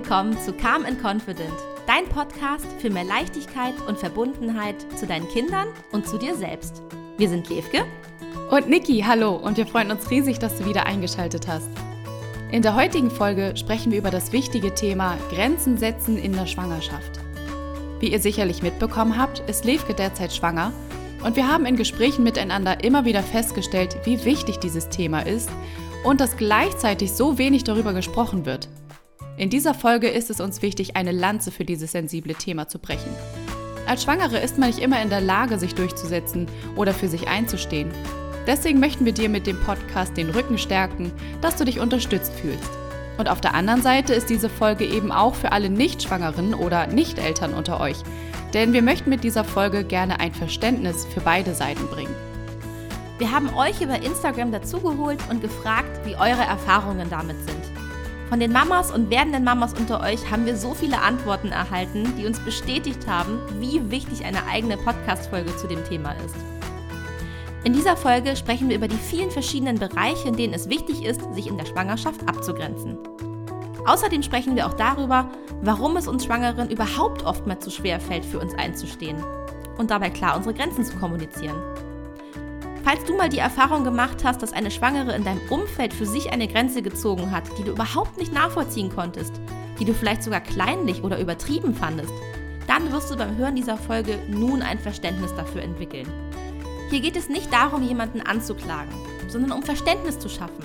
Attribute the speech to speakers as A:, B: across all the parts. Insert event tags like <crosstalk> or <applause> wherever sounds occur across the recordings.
A: willkommen zu Calm and Confident, dein Podcast für mehr Leichtigkeit und Verbundenheit zu deinen Kindern und zu dir selbst. Wir sind Levke
B: und Niki, hallo und wir freuen uns riesig, dass du wieder eingeschaltet hast. In der heutigen Folge sprechen wir über das wichtige Thema Grenzen setzen in der Schwangerschaft. Wie ihr sicherlich mitbekommen habt, ist Levke derzeit schwanger und wir haben in Gesprächen miteinander immer wieder festgestellt, wie wichtig dieses Thema ist und dass gleichzeitig so wenig darüber gesprochen wird. In dieser Folge ist es uns wichtig, eine Lanze für dieses sensible Thema zu brechen. Als Schwangere ist man nicht immer in der Lage, sich durchzusetzen oder für sich einzustehen. Deswegen möchten wir dir mit dem Podcast den Rücken stärken, dass du dich unterstützt fühlst. Und auf der anderen Seite ist diese Folge eben auch für alle Nicht-Schwangeren oder Nicht-Eltern unter euch. Denn wir möchten mit dieser Folge gerne ein Verständnis für beide Seiten bringen.
A: Wir haben euch über Instagram dazugeholt und gefragt, wie eure Erfahrungen damit sind. Von den Mamas und werdenden Mamas unter euch haben wir so viele Antworten erhalten, die uns bestätigt haben, wie wichtig eine eigene Podcast-Folge zu dem Thema ist. In dieser Folge sprechen wir über die vielen verschiedenen Bereiche, in denen es wichtig ist, sich in der Schwangerschaft abzugrenzen. Außerdem sprechen wir auch darüber, warum es uns Schwangeren überhaupt oftmals so schwer fällt, für uns einzustehen und dabei klar unsere Grenzen zu kommunizieren. Falls du mal die Erfahrung gemacht hast, dass eine Schwangere in deinem Umfeld für sich eine Grenze gezogen hat, die du überhaupt nicht nachvollziehen konntest, die du vielleicht sogar kleinlich oder übertrieben fandest, dann wirst du beim Hören dieser Folge nun ein Verständnis dafür entwickeln. Hier geht es nicht darum, jemanden anzuklagen, sondern um Verständnis zu schaffen.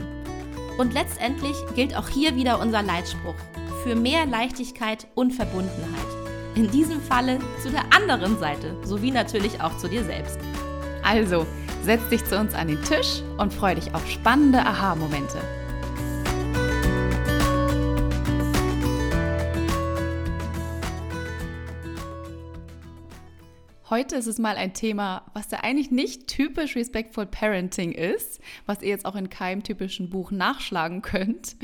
A: Und letztendlich gilt auch hier wieder unser Leitspruch für mehr Leichtigkeit und Verbundenheit. In diesem Falle zu der anderen Seite, sowie natürlich auch zu dir selbst.
B: Also, Setz dich zu uns an den Tisch und freu dich auf spannende Aha-Momente. Heute ist es mal ein Thema, was ja eigentlich nicht typisch Respectful Parenting ist, was ihr jetzt auch in keinem typischen Buch nachschlagen könnt.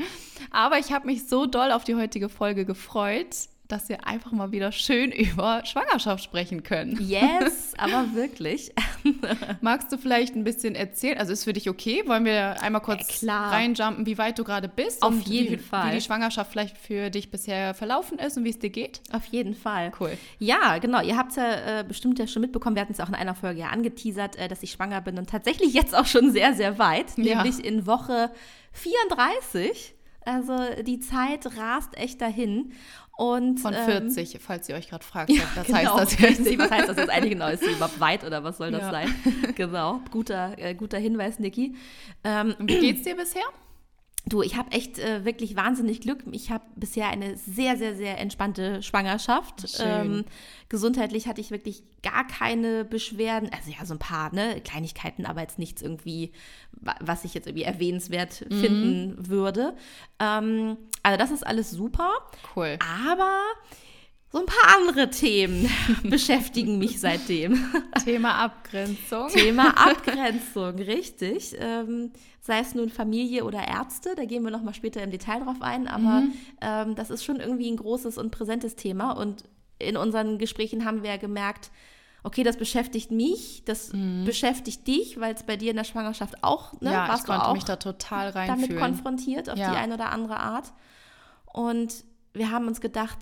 B: Aber ich habe mich so doll auf die heutige Folge gefreut, dass wir einfach mal wieder schön <laughs> über Schwangerschaft sprechen können.
A: Yes, <laughs> aber wirklich. <laughs>
B: Magst du vielleicht ein bisschen erzählen? Also ist für dich okay? Wollen wir einmal kurz ja, reinjumpen, wie weit du gerade bist?
A: Auf jeden
B: wie,
A: Fall.
B: Wie die Schwangerschaft vielleicht für dich bisher verlaufen ist und wie es dir geht?
A: Auf jeden Fall.
B: Cool.
A: Ja, genau. Ihr habt es ja äh, bestimmt ja schon mitbekommen. Wir hatten es auch in einer Folge ja angeteasert, äh, dass ich schwanger bin und tatsächlich jetzt auch schon sehr, sehr weit. Ja. Nämlich in Woche 34. Also die Zeit rast echt dahin. Und,
B: Von 40, ähm, falls ihr euch gerade fragt, ja,
A: das genau, heißt das jetzt. Was heißt das jetzt eigentlich genau? Ist überhaupt weit oder was soll das ja. sein? Genau, guter, äh, guter Hinweis, Niki.
B: Ähm, Wie geht's dir bisher?
A: Du, ich habe echt äh, wirklich wahnsinnig Glück. Ich habe bisher eine sehr, sehr, sehr entspannte Schwangerschaft. Ähm, gesundheitlich hatte ich wirklich gar keine Beschwerden. Also ja, so ein paar ne, Kleinigkeiten, aber jetzt nichts irgendwie, was ich jetzt irgendwie erwähnenswert mhm. finden würde. Ähm, also das ist alles super.
B: Cool.
A: Aber so ein paar andere Themen <laughs> beschäftigen mich seitdem.
B: Thema Abgrenzung.
A: Thema <laughs> Abgrenzung, richtig. Ähm, sei es nun Familie oder Ärzte, da gehen wir nochmal später im Detail drauf ein, aber mhm. ähm, das ist schon irgendwie ein großes und präsentes Thema und in unseren Gesprächen haben wir ja gemerkt, okay, das beschäftigt mich, das mhm. beschäftigt dich, weil es bei dir in der Schwangerschaft auch,
B: ne, ja, warst ich konnte du auch mich da total reinfühlen.
A: damit konfrontiert auf ja. die eine oder andere Art. Und wir haben uns gedacht,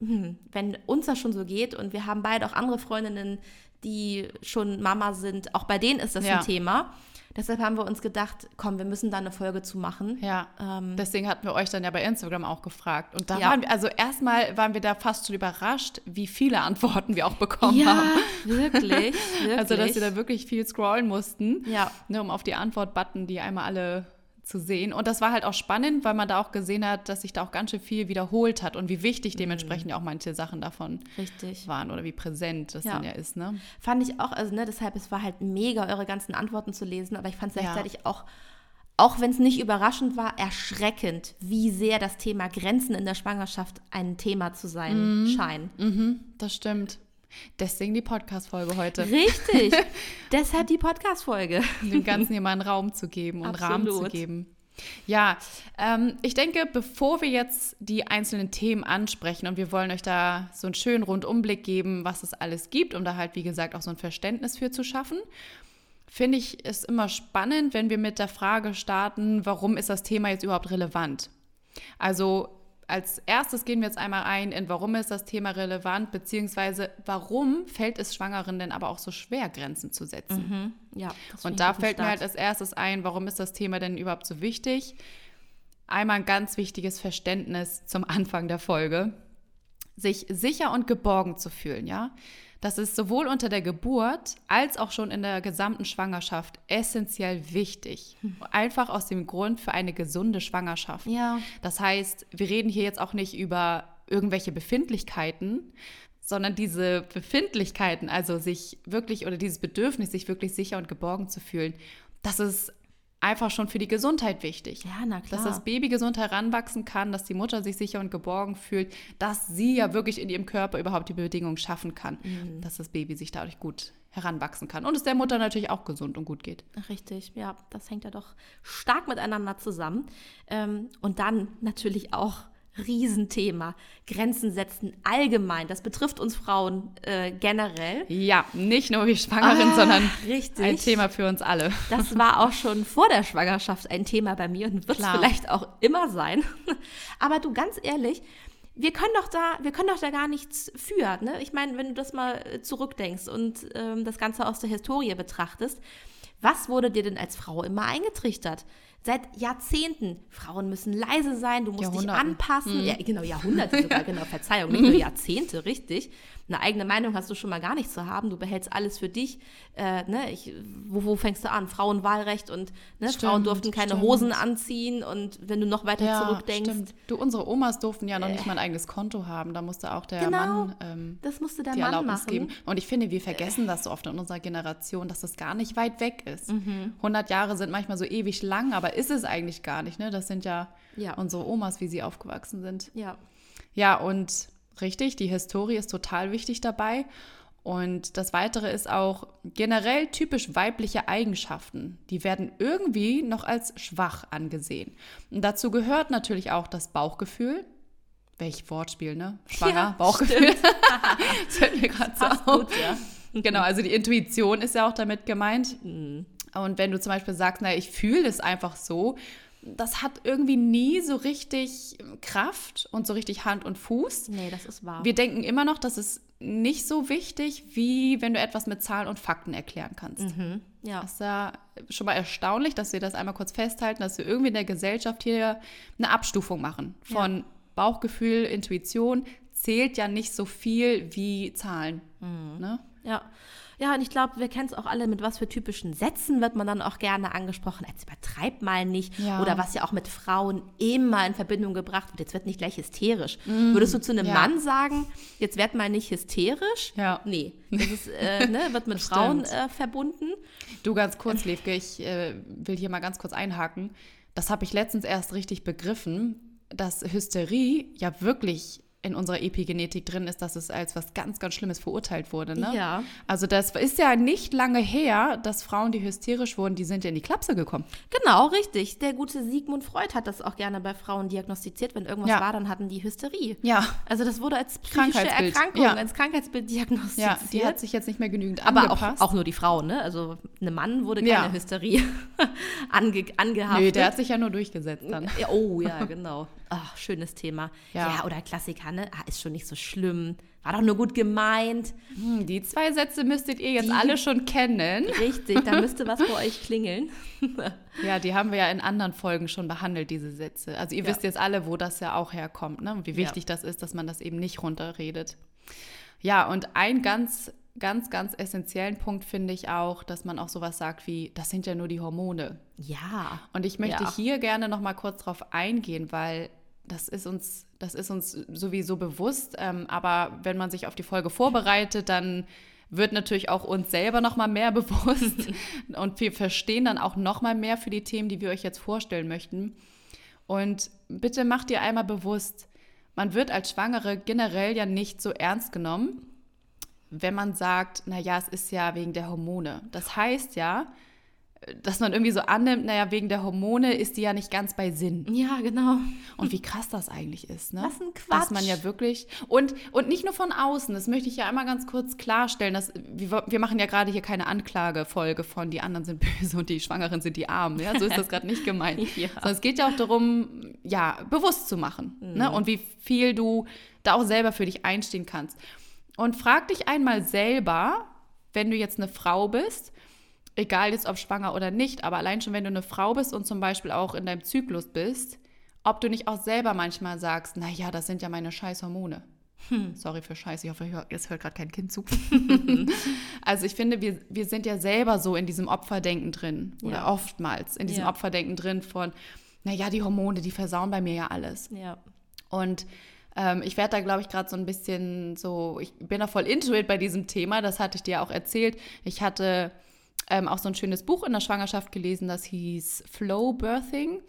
A: hm, wenn uns das schon so geht und wir haben beide auch andere Freundinnen, die schon Mama sind, auch bei denen ist das ja. ein Thema. Deshalb haben wir uns gedacht, komm, wir müssen da eine Folge zu machen.
B: Ja. Ähm, Deswegen hatten wir euch dann ja bei Instagram auch gefragt. Und da ja. waren wir, also erstmal waren wir da fast schon überrascht, wie viele Antworten wir auch bekommen ja, haben.
A: Wirklich, wirklich. <laughs>
B: Also, dass wir da wirklich viel scrollen mussten,
A: ja.
B: ne, um auf die Antwort-Button, die einmal alle zu sehen. Und das war halt auch spannend, weil man da auch gesehen hat, dass sich da auch ganz schön viel wiederholt hat und wie wichtig mhm. dementsprechend ja auch manche Sachen davon
A: Richtig.
B: waren oder wie präsent das ja. dann ja ist. Ne?
A: Fand ich auch, also ne, deshalb, es war halt mega, eure ganzen Antworten zu lesen, aber ich fand es gleichzeitig ja. auch, auch wenn es nicht überraschend war, erschreckend, wie sehr das Thema Grenzen in der Schwangerschaft ein Thema zu sein mhm. scheint.
B: Mhm, das stimmt. Deswegen die Podcast-Folge heute.
A: Richtig. <laughs> Deshalb die Podcast-Folge.
B: Dem Ganzen hier mal einen Raum zu geben und Absolut. Rahmen zu geben. Ja, ähm, ich denke, bevor wir jetzt die einzelnen Themen ansprechen und wir wollen euch da so einen schönen Rundumblick geben, was es alles gibt, um da halt, wie gesagt, auch so ein Verständnis für zu schaffen, finde ich es immer spannend, wenn wir mit der Frage starten, warum ist das Thema jetzt überhaupt relevant? Also als erstes gehen wir jetzt einmal ein, in warum ist das Thema relevant, beziehungsweise warum fällt es Schwangeren denn aber auch so schwer, Grenzen zu setzen.
A: Mhm. Ja,
B: Und da fällt mir halt als erstes ein, warum ist das Thema denn überhaupt so wichtig? Einmal ein ganz wichtiges Verständnis zum Anfang der Folge, sich sicher und geborgen zu fühlen, ja. Das ist sowohl unter der Geburt als auch schon in der gesamten Schwangerschaft essentiell wichtig. Einfach aus dem Grund für eine gesunde Schwangerschaft.
A: Ja.
B: Das heißt, wir reden hier jetzt auch nicht über irgendwelche Befindlichkeiten, sondern diese Befindlichkeiten, also sich wirklich oder dieses Bedürfnis, sich wirklich sicher und geborgen zu fühlen, das ist einfach schon für die Gesundheit wichtig.
A: Ja, na klar.
B: Dass das Baby gesund heranwachsen kann, dass die Mutter sich sicher und geborgen fühlt, dass sie ja wirklich in ihrem Körper überhaupt die Bedingungen schaffen kann,
A: Mhm.
B: dass das Baby sich dadurch gut heranwachsen kann und es der Mutter natürlich auch gesund und gut geht.
A: Richtig, ja, das hängt ja doch stark miteinander zusammen. Ähm, und dann natürlich auch Riesenthema. Grenzen setzen allgemein. Das betrifft uns Frauen äh, generell.
B: Ja, nicht nur wie Schwangeren, sondern
A: Ah, richtig.
B: ein Thema für uns alle.
A: Das war auch schon vor der Schwangerschaft ein Thema bei mir und wird es vielleicht auch immer sein. <laughs> Aber du, ganz ehrlich, wir können doch da, wir können doch da gar nichts für. Ne? Ich meine, wenn du das mal äh, zurückdenkst und ähm, das Ganze aus der Historie betrachtest, was wurde dir denn als Frau immer eingetrichtert? Seit Jahrzehnten, Frauen müssen leise sein, du musst dich anpassen. Ja, genau, Jahrhunderte sogar, <laughs> genau, Verzeihung, nicht nur Jahrzehnte, richtig. Eine eigene Meinung hast du schon mal gar nicht zu haben, du behältst alles für dich. Äh, ne, ich, wo, wo fängst du an? Frauenwahlrecht und ne,
B: Stimmt,
A: Frauen durften keine
B: stimmt.
A: Hosen anziehen und wenn du noch weiter zurückdenkst,
B: stimmt. Du, unsere Omas durften ja noch nicht mal ein eigenes Konto haben. Da musste auch der
A: Genau.
B: Mann ähm,
A: das musste der
B: die
A: Mann
B: Erlaubnis
A: machen.
B: geben. Und ich finde, wir vergessen das so oft in unserer Generation, dass das gar nicht weit weg ist. 100 Jahre sind manchmal so ewig lang, aber ist es eigentlich gar nicht. Ne? Das sind ja,
A: Ja.
B: unsere Omas, wie sie aufgewachsen sind.
A: Ja,
B: Ja, und richtig, die Historie ist total wichtig dabei. Und das Weitere ist auch generell typisch weibliche Eigenschaften. Die werden irgendwie noch als schwach angesehen. Und dazu gehört natürlich auch das Bauchgefühl. Welch Wortspiel, ne? Schwanger,
A: Ja,
B: Bauchgefühl. <laughs> das fällt mir gerade so auf.
A: gut, ja.
B: Genau, also die Intuition ist ja auch damit gemeint.
A: Mhm.
B: Und wenn du zum Beispiel sagst, naja, ich fühle es einfach so, das hat irgendwie nie so richtig Kraft und so richtig Hand und Fuß.
A: Nee, das ist wahr.
B: Wir denken immer noch, das ist nicht so wichtig, wie wenn du etwas mit Zahlen und Fakten erklären kannst.
A: Mhm. Ja.
B: Das ist ja schon mal erstaunlich, dass wir das einmal kurz festhalten, dass wir irgendwie in der Gesellschaft hier eine Abstufung machen. Von Bauchgefühl, Intuition zählt ja nicht so viel wie Zahlen.
A: Mhm.
B: Ne?
A: Ja. Ja, und ich glaube, wir kennen es auch alle, mit was für typischen Sätzen wird man dann auch gerne angesprochen, als übertreib mal nicht.
B: Ja.
A: Oder was ja auch mit Frauen immer in Verbindung gebracht wird, jetzt wird nicht gleich hysterisch. Würdest du zu einem
B: ja.
A: Mann sagen, jetzt werd mal nicht hysterisch?
B: Ja.
A: Nee, das ist, äh, <laughs> ne, wird mit Frauen äh, verbunden.
B: Du ganz kurz, Levke, ich äh, will hier mal ganz kurz einhaken. Das habe ich letztens erst richtig begriffen, dass Hysterie ja wirklich in unserer Epigenetik drin ist, dass es als was ganz, ganz Schlimmes verurteilt wurde. Ne?
A: Ja.
B: Also das ist ja nicht lange her, dass Frauen, die hysterisch wurden, die sind ja in die Klapse gekommen.
A: Genau, richtig. Der gute Sigmund Freud hat das auch gerne bei Frauen diagnostiziert. Wenn irgendwas
B: Ja.
A: war, dann hatten die Hysterie.
B: Ja.
A: Also das wurde als psychische
B: Krankheitsbild.
A: Erkrankung,
B: Ja.
A: als Krankheitsbild diagnostiziert.
B: Ja, die hat sich jetzt nicht mehr genügend
A: aber auch,
B: angepasst.
A: auch nur die Frauen, ne? Also einem Mann wurde keine. Hysterie <laughs> ange, angehaftet.
B: Nö, der hat sich ja nur durchgesetzt dann.
A: Oh ja, genau. Ach, schönes Thema. Ja.
B: Ja.
A: oder Klassiker, ne? Ah, ist schon nicht so schlimm. War doch nur gut gemeint.
B: Hm, Die zwei Sätze müsstet ihr jetzt
A: Die-
B: alle schon kennen.
A: Richtig, da <laughs> müsste was bei euch klingeln. <laughs>
B: Ja, die haben wir ja in anderen Folgen schon behandelt, diese Sätze. Also ihr
A: Ja.
B: wisst jetzt alle, wo das ja auch herkommt, ne? Und wie
A: Ja.
B: wichtig das ist, dass man das eben nicht runterredet. Ja, und ein ganz, ganz, ganz essentiellen Punkt finde ich auch, dass man auch sowas sagt wie, das sind ja nur die Hormone.
A: Ja.
B: Und ich möchte
A: Ja.
B: hier gerne noch mal kurz drauf eingehen, weil das ist uns, das ist uns sowieso bewusst. Ähm, aber wenn man sich auf die Folge vorbereitet, dann wird natürlich auch uns selber noch mal mehr <laughs> bewusst <laughs> und wir verstehen dann auch noch mal mehr für die Themen, die wir euch jetzt vorstellen möchten. Und bitte macht dir einmal bewusst, man wird als Schwangere generell ja nicht so ernst genommen, wenn man sagt, na ja, es ist ja wegen der Hormone. Das heißt ja, dass man irgendwie so annimmt, naja, wegen der Hormone ist die ja nicht ganz bei Sinn.
A: Ja, genau.
B: Und wie krass das eigentlich ist, ne?
A: Was ein Quatsch.
B: Dass man ja wirklich, und, und nicht nur von außen, das möchte ich ja einmal ganz kurz klarstellen, dass wir, wir machen ja gerade hier keine Anklagefolge von die anderen sind <laughs> böse und die Schwangeren sind die Armen, ja, so ist das gerade nicht gemeint. <laughs>
A: Ja.
B: Sondern es geht ja auch darum, ja, bewusst zu machen,
A: Mhm.
B: ne? Und wie viel du da auch selber für dich einstehen kannst. Und frag dich einmal selber, wenn du jetzt eine Frau bist, egal jetzt ob schwanger oder nicht, aber allein schon, wenn du eine Frau bist und zum Beispiel auch in deinem Zyklus bist, ob du nicht auch selber manchmal sagst, naja, das sind ja meine scheiß Hormone. Sorry für Scheiß, ich hoffe, es hört gerade kein Kind zu. <laughs> also ich finde, wir, wir sind ja selber so in diesem Opferdenken drin oder
A: Ja.
B: oftmals in diesem
A: Ja.
B: Opferdenken drin von, naja, die Hormone, die versauen bei mir ja alles.
A: Ja.
B: Und ähm, ich werde da, glaube ich, gerade so ein bisschen so, ich bin da voll into it bei diesem Thema, das hatte ich dir auch erzählt. Ich hatte ähm, auch so ein schönes Buch in der Schwangerschaft gelesen, das hieß Flow Birthing.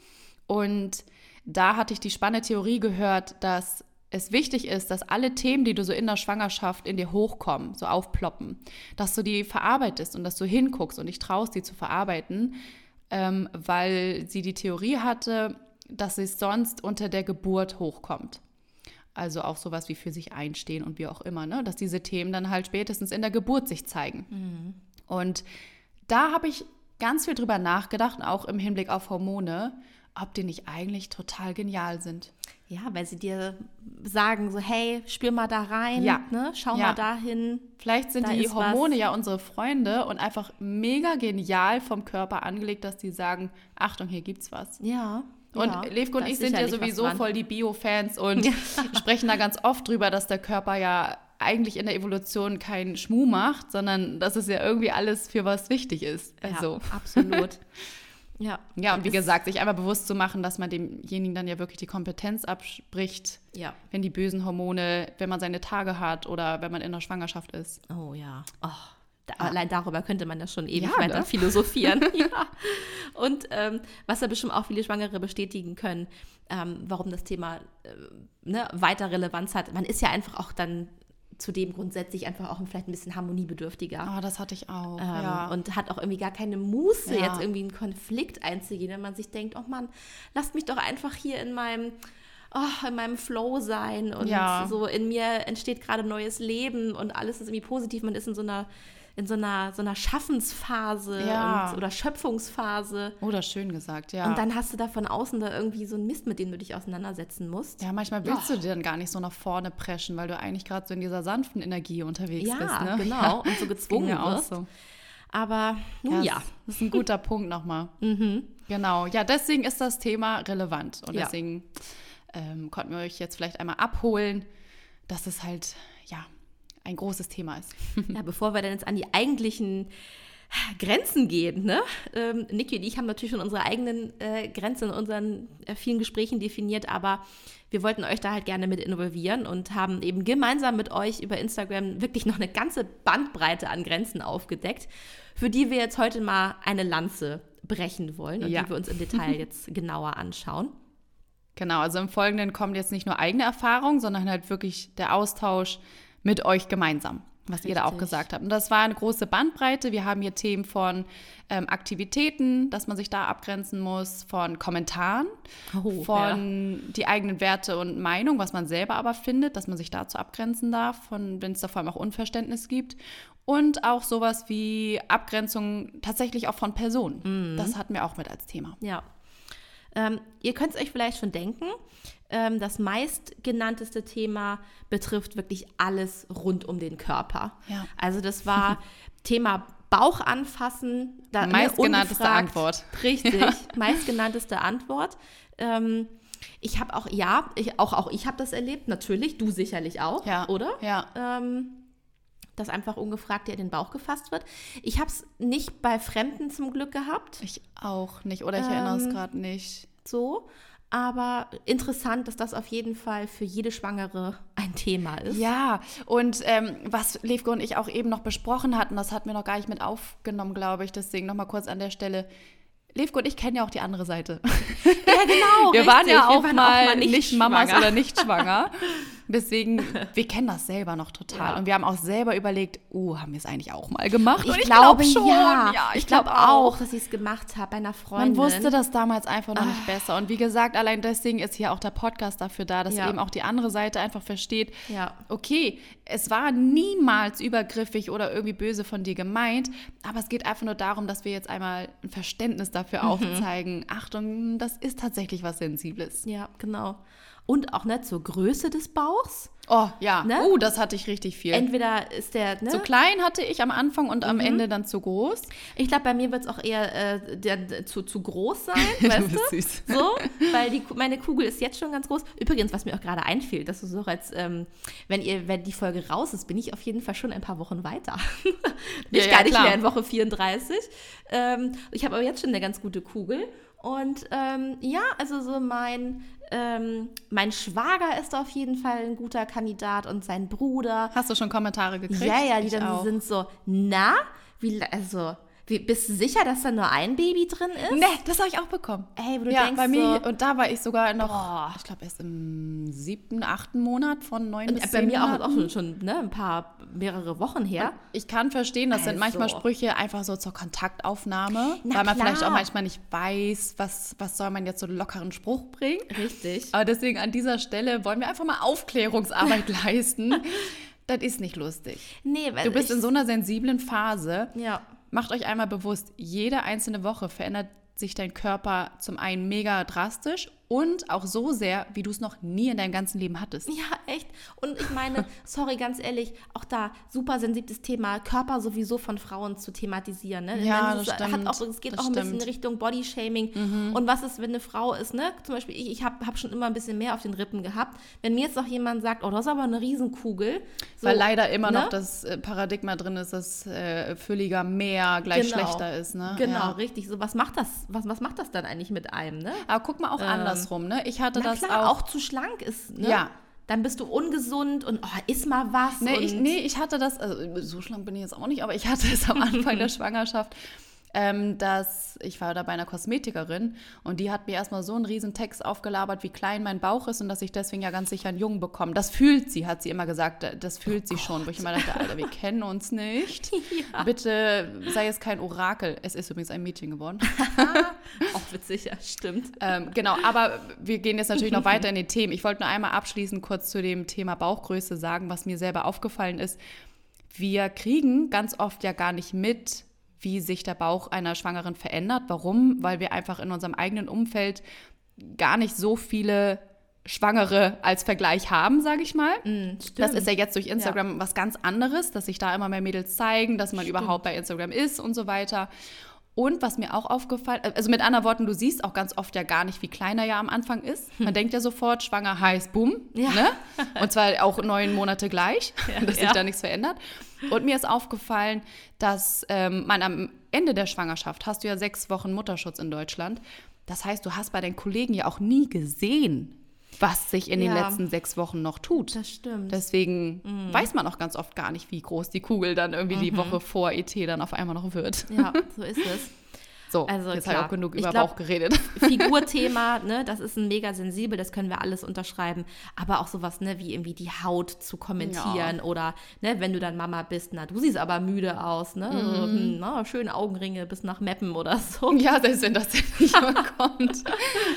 B: Und da hatte ich die spannende Theorie gehört, dass es wichtig ist, dass alle Themen, die du so in der Schwangerschaft in dir hochkommen, so aufploppen, dass du die verarbeitest und dass du hinguckst und dich traust, die zu verarbeiten, ähm, weil sie die Theorie hatte, dass es sonst unter der Geburt hochkommt. Also auch sowas wie für sich einstehen und wie auch immer, ne? dass diese Themen dann halt spätestens in der Geburt sich zeigen. Und da habe ich ganz viel drüber nachgedacht, auch im Hinblick auf Hormone, ob die nicht eigentlich total genial sind.
A: Ja, weil sie dir sagen so, hey, spür mal da rein,
B: Ja.
A: ne? schau
B: Ja.
A: mal dahin.
B: Vielleicht sind
A: Da
B: die Hormone
A: was.
B: ja unsere Freunde und einfach mega genial vom Körper angelegt, dass die sagen, Achtung, hier gibt's was.
A: Ja.
B: Und
A: ja,
B: Levko und ich sind ja sowieso voll die Bio-Fans und <laughs> sprechen da ganz oft drüber, dass der Körper ja eigentlich in der Evolution keinen Schmuh macht, sondern dass es ja irgendwie alles für was wichtig ist. Also,
A: Ja, absolut. <laughs> ja.
B: ja, und wie gesagt, sich einmal bewusst zu machen, dass man demjenigen dann ja wirklich die Kompetenz abspricht,
A: Ja.
B: wenn die bösen Hormone, wenn man seine Tage hat oder wenn man in der Schwangerschaft ist.
A: Oh ja. Oh, da, Allein darüber könnte man ja schon ewig
B: Ja,
A: weiter
B: ne?
A: philosophieren. <laughs> ja. Und ähm, was ja bestimmt auch viele Schwangere bestätigen können, ähm, warum das Thema äh, ne, weiter Relevanz hat. Man ist ja einfach auch dann zudem grundsätzlich einfach auch vielleicht ein bisschen harmoniebedürftiger.
B: Oh, das hatte ich auch.
A: Ähm,
B: ja.
A: Und hat auch irgendwie gar keine Muße,
B: Ja.
A: jetzt irgendwie einen Konflikt einzugehen, wenn man sich denkt, oh Mann, lasst mich doch einfach hier in meinem, oh, in meinem Flow sein und
B: Ja.
A: so in mir entsteht gerade neues Leben und alles ist irgendwie positiv. Man ist in so einer, in so einer, so einer Schaffensphase
B: Ja.
A: und, oder Schöpfungsphase.
B: Oder schön gesagt, ja.
A: Und dann hast du da von außen da irgendwie so einen Mist, mit dem du dich auseinandersetzen musst.
B: ja, manchmal willst du dir dann gar nicht so nach vorne preschen, weil du eigentlich gerade so in dieser sanften Energie unterwegs
A: Ja,
B: bist. Ne?
A: genau.
B: Ja. <laughs>
A: Und so gezwungen
B: auch
A: wirst.
B: so.
A: Aber nun ja.
B: Das ist ein guter Punkt nochmal.
A: Mhm.
B: Genau. Ja, deswegen ist das Thema relevant. Und
A: Ja.
B: deswegen ähm, konnten wir euch jetzt vielleicht einmal abholen, dass es halt, ja, ein großes Thema ist. <laughs>
A: Ja, bevor wir dann jetzt an die eigentlichen Grenzen gehen, ne? Ähm, Niki und ich haben natürlich schon unsere eigenen äh, Grenzen in unseren äh, vielen Gesprächen definiert, aber wir wollten euch da halt gerne mit involvieren und haben eben gemeinsam mit euch über Instagram wirklich noch eine ganze Bandbreite an Grenzen aufgedeckt, für die wir jetzt heute mal eine Lanze brechen wollen und
B: Ja.
A: die wir uns im Detail <laughs> jetzt genauer anschauen.
B: Genau, also im Folgenden kommt jetzt nicht nur eigene Erfahrung, sondern halt wirklich der Austausch mit euch gemeinsam, was ihr da auch
A: Richtig.
B: gesagt habt. Und das war eine große Bandbreite. Wir haben hier Themen von ähm, Aktivitäten, dass man sich da abgrenzen muss, von Kommentaren,
A: Oh,
B: von die eigenen Werte und Meinung, was man selber aber findet, dass man sich dazu abgrenzen darf, von wenn es da vor allem auch Unverständnis gibt. Und auch sowas wie Abgrenzung tatsächlich auch von Personen. Das hatten wir auch mit als Thema.
A: Ja. Ähm, ihr könnt es euch vielleicht schon denken, das meistgenannteste Thema betrifft wirklich alles rund um den Körper.
B: Ja.
A: Also das war <laughs> Thema Bauch anfassen. Da, ne,
B: Meistgenannteste
A: ungefragt.
B: Antwort.
A: Richtig, <laughs> meistgenannteste Antwort. Ähm, ich habe auch, ja, ich, auch, auch ich habe das erlebt, natürlich, du sicherlich auch,
B: Ja.
A: oder?
B: Ja.
A: ähm, dass einfach ungefragt dir in den Bauch gefasst wird. Ich habe es nicht bei Fremden zum Glück gehabt,
B: Ich auch nicht, oder ich erinnere es
A: Ähm,
B: gerade nicht.
A: so. Aber interessant, dass das auf jeden Fall für jede Schwangere ein Thema ist.
B: Ja, und ähm, was Levko und ich auch eben noch besprochen hatten, das hatten wir noch gar nicht mit aufgenommen, glaube ich. Deswegen nochmal kurz an der Stelle. Levko und ich kennen ja auch die andere Seite.
A: Ja, genau. <laughs>
B: Wir waren ja
A: richtig.
B: auch, mal, nicht, Mamas
A: schwanger.
B: oder nicht schwanger. <laughs> Deswegen, <laughs> wir kennen das selber noch total. Ja. Und wir haben auch selber überlegt, uh, haben wir es eigentlich auch mal gemacht?
A: Ich, ich glaube glaub schon. Ja, ja ich, ich glaube glaub auch, dass ich es gemacht habe bei einer Freundin.
B: Man wusste das damals einfach noch Ach. nicht besser. Und wie gesagt, allein deswegen ist hier auch der Podcast dafür da, dass ja. eben auch die andere Seite einfach versteht, ja. okay, es war niemals übergriffig oder irgendwie böse von dir gemeint, aber es geht einfach nur darum, dass wir jetzt einmal ein Verständnis dafür mhm. aufzeigen. Achtung, das ist tatsächlich was Sensibles.
A: Ja, genau und auch nicht zur Größe des Bauchs.
B: Oh ja, ne? uh, das hatte ich richtig viel.
A: Entweder ist der
B: ne? zu klein hatte ich am Anfang und am mhm. Ende dann zu groß.
A: Ich glaube, bei mir wird es auch eher äh, der, zu, zu groß sein, <laughs> weißt du? Süß. So, weil die, meine Kugel ist jetzt schon ganz groß. Übrigens, was mir auch gerade einfiel, dass du so als, ähm, wenn ihr, wenn die Folge raus ist, bin ich auf jeden Fall schon ein paar Wochen weiter. <laughs> Nicht ja, gar ja, nicht klar. mehr in Woche 34. Ähm, ich habe aber jetzt schon eine ganz gute Kugel. Und ähm, ja, also so mein ähm, mein Schwager ist auf jeden Fall ein guter Kandidat und sein Bruder.
B: Hast du schon Kommentare gekriegt?
A: Ja, ja, die ich dann auch. sind so, na, wie, also wie, bist du sicher, dass da nur ein Baby drin ist?
B: Nee, das habe ich auch bekommen. Ey, wo du ja, denkst bei mir, so, und da war ich sogar noch, boah. ich glaube, erst im siebten, achten Monat von neun und bis
A: Bei mir auch, auch schon, schon ne, ein paar, mehrere Wochen her. Und
B: ich kann verstehen, das also. sind manchmal Sprüche einfach so zur Kontaktaufnahme, Na, weil man klar. vielleicht auch manchmal nicht weiß, was, was soll man jetzt so einen lockeren Spruch bringen.
A: Richtig.
B: Aber deswegen an dieser Stelle wollen wir einfach mal Aufklärungsarbeit <laughs> leisten. Das ist nicht lustig. Nee, weil Du bist in so einer sensiblen Phase. Ja. Macht euch einmal bewusst, jede einzelne Woche verändert sich dein Körper zum einen mega drastisch und auch so sehr, wie du es noch nie in deinem ganzen Leben hattest.
A: Ja, echt. Und ich meine, <laughs> sorry, ganz ehrlich, auch da super sensibles Thema, Körper sowieso von Frauen zu thematisieren. Ne?
B: Ja,
A: meine,
B: das stimmt.
A: Auch, es geht das auch ein stimmt. bisschen in Richtung Bodyshaming. Mhm. Und was ist, wenn eine Frau ist, ne? Zum Beispiel, ich, ich habe hab schon immer ein bisschen mehr auf den Rippen gehabt. Wenn mir jetzt noch jemand sagt, oh, du hast aber eine Riesenkugel.
B: So, Weil leider immer ne? noch das äh, Paradigma drin ist, dass äh, fülliger mehr gleich genau. schlechter ist. Ne?
A: Genau, ja. richtig. So, was macht das, was, was macht das dann eigentlich mit einem? Ne?
B: Aber guck mal auch ähm, andersrum. Ne? Ich hatte das
A: klar,
B: auch.
A: auch zu schlank ist. Ne? Ja, dann bist du ungesund und oh, iss mal was.
B: Nee ich, nee, ich hatte das, also so schlank bin ich jetzt auch nicht, aber ich hatte es am <laughs> Anfang der Schwangerschaft ähm, dass ich war da bei einer Kosmetikerin und die hat mir erstmal so einen riesen Text aufgelabert, wie klein mein Bauch ist und dass ich deswegen ja ganz sicher einen Jungen bekomme. Das fühlt sie, hat sie immer gesagt, das fühlt oh sie Gott. schon. Wo ich immer dachte, Alter, wir kennen uns nicht. <laughs> Ja. Bitte sei es kein Orakel. Es ist übrigens ein Mädchen geworden. <laughs>
A: Auch witzig, ja, stimmt.
B: Ähm, genau, aber wir gehen jetzt natürlich noch <laughs> weiter in die Themen. Ich wollte nur einmal abschließend kurz zu dem Thema Bauchgröße sagen, was mir selber aufgefallen ist. Wir kriegen ganz oft ja gar nicht mit, wie sich der Bauch einer Schwangeren verändert. Warum? Weil wir einfach in unserem eigenen Umfeld gar nicht so viele Schwangere als Vergleich haben, sage ich mal. Mm, das ist ja jetzt durch Instagram ja. was ganz anderes, dass sich da immer mehr Mädels zeigen, dass man stimmt. überhaupt bei Instagram ist und so weiter. Und was mir auch aufgefallen, also mit anderen Worten, du siehst auch ganz oft ja gar nicht, wie klein er ja am Anfang ist. Man hm. denkt ja sofort, schwanger heißt Boom. Ja. Ne? Und zwar auch neun Monate gleich, <laughs> ja, dass sich ja. da nichts verändert. Und mir ist aufgefallen, dass ähm, man am Ende der Schwangerschaft hast du ja sechs Wochen Mutterschutz in Deutschland. Das heißt, du hast bei deinen Kollegen ja auch nie gesehen, was sich in ja. den letzten sechs Wochen noch tut.
A: Das stimmt.
B: Deswegen mhm. weiß man auch ganz oft gar nicht, wie groß die Kugel dann irgendwie mhm. die Woche vor ET dann auf einmal noch wird.
A: Ja, <laughs> so ist es.
B: So, also jetzt habe ich auch genug über glaub, Bauch geredet. <laughs>
A: Figurthema, ne, das ist ein mega sensibel, das können wir alles unterschreiben. Aber auch sowas, ne, wie irgendwie die Haut zu kommentieren ja. oder, ne, wenn du dann Mama bist, na, du siehst aber müde aus, ne, mhm. hm, na, schöne Augenringe bis nach Meppen oder so.
B: Ja, selbst wenn das nicht <laughs> kommt.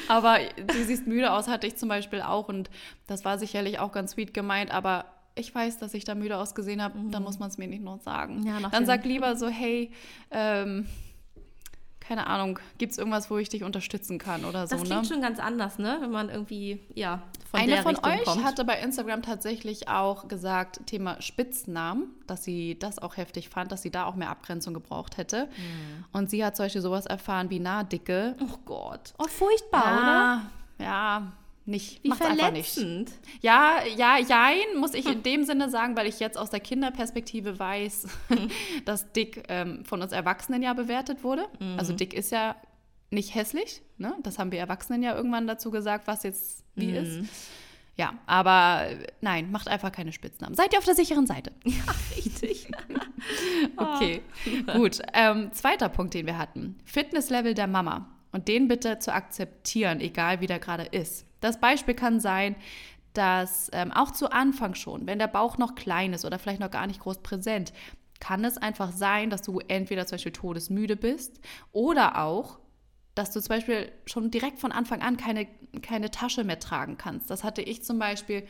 B: Aber du siehst müde aus, hatte ich zum Beispiel auch und das war sicherlich auch ganz sweet gemeint, aber ich weiß, dass ich da müde ausgesehen habe, mhm. dann muss man es mir nicht nur sagen. Ja, dann sag lieber so, hey, ähm, keine Ahnung, gibt es irgendwas, wo ich dich unterstützen kann oder so?
A: Das klingt ne? schon ganz anders, ne? Wenn man irgendwie, ja,
B: von Eine der von Richtung euch kommt. hatte bei Instagram tatsächlich auch gesagt, Thema Spitznamen, dass sie das auch heftig fand, dass sie da auch mehr Abgrenzung gebraucht hätte. Mhm. Und sie hat zum Beispiel sowas erfahren wie Nahdicke.
A: Oh Gott. Oh, furchtbar, ja,
B: oder? Ja, nicht.
A: Wie Macht's verletzend.
B: Ja, ja, jein, muss ich in dem Sinne sagen, weil ich jetzt aus der Kinderperspektive weiß, <laughs> dass Dick ähm, von uns Erwachsenen ja bewertet wurde. Mhm. Also Dick ist ja nicht hässlich, ne? Das haben wir Erwachsenen ja irgendwann dazu gesagt, was jetzt wie mhm. ist. Ja, aber nein, macht einfach keine Spitznamen. Seid ihr auf der sicheren Seite. <laughs>
A: Ja, richtig. <laughs>
B: okay, gut. Ähm, zweiter Punkt, den wir hatten. Fitnesslevel der Mama. Und den bitte zu akzeptieren, egal wie der gerade ist. Das Beispiel kann sein, dass ähm, auch zu Anfang schon, wenn der Bauch noch klein ist oder vielleicht noch gar nicht groß präsent, kann es einfach sein, dass du entweder zum Beispiel todesmüde bist oder auch, dass du zum Beispiel schon direkt von Anfang an keine, keine Tasche mehr tragen kannst. Das hatte ich zum Beispiel,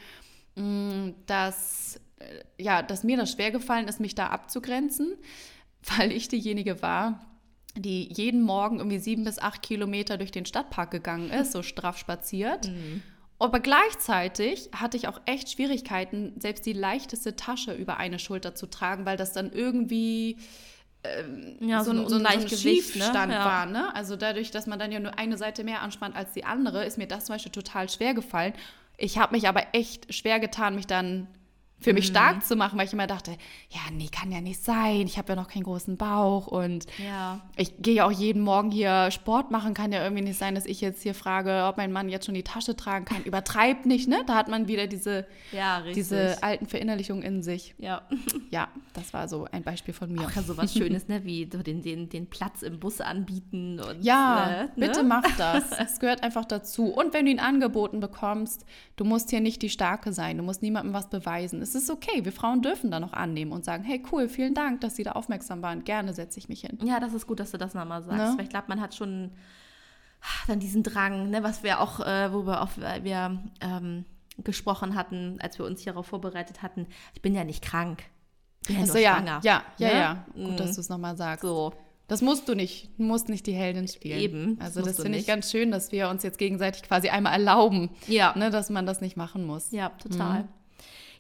B: mh, mm, dass, äh, ja, dass mir das schwer gefallen ist, mich da abzugrenzen, <laughs> weil ich diejenige war, die jeden Morgen irgendwie sieben bis acht Kilometer durch den Stadtpark gegangen ist, so straff spaziert. Mhm. Aber gleichzeitig hatte ich auch echt Schwierigkeiten, selbst die leichteste Tasche über eine Schulter zu tragen, weil das dann irgendwie ähm, ja, so, ein, so, ein, so ein Schiefstand ne? ja. war. Ne? Also dadurch, dass man dann ja nur eine Seite mehr anspannt als die andere, ist mir das zum Beispiel total schwer gefallen. Ich habe mich aber echt schwer getan, mich dann für mich mhm. stark zu machen, weil ich immer dachte, ja, nee, kann ja nicht sein. Ich habe ja noch keinen großen Bauch und ja. ich gehe ja auch jeden Morgen hier Sport machen. Kann ja irgendwie nicht sein, dass ich jetzt hier frage, ob mein Mann jetzt schon die Tasche tragen kann. Übertreibt nicht, ne? Da hat man wieder diese, ja, diese alten Verinnerlichungen in sich. Ja. <laughs> Ja, das war so ein Beispiel von mir.
A: Auch ja so was Schönes, ne? Wie so den, den, den Platz im Bus anbieten. Und,
B: ja, äh, ne? bitte mach <laughs> das. Es gehört einfach dazu. Und wenn du ihn angeboten bekommst, du musst hier nicht die Starke sein. Du musst niemandem was beweisen es ist okay. Wir Frauen dürfen da noch annehmen und sagen, hey, cool, vielen Dank, dass Sie da aufmerksam waren. Gerne setze ich mich hin.
A: Ja, das ist gut, dass du das nochmal sagst. Ne? Weil ich glaube, man hat schon dann diesen Drang, ne, was wir auch, äh, worüber auch wir ähm, gesprochen hatten, als wir uns hierauf vorbereitet hatten. Ich bin ja nicht krank.
B: Ich bin ja, nur ja, schwanger. Ja, ja, ne? ja. Gut, mhm. dass du es nochmal sagst. So. Das musst du nicht. Du musst nicht die Heldin spielen. Eben. Also das, das finde ich ganz schön, dass wir uns jetzt gegenseitig quasi einmal erlauben, ja. ne, dass man das nicht machen muss.
A: Ja, total. Mhm.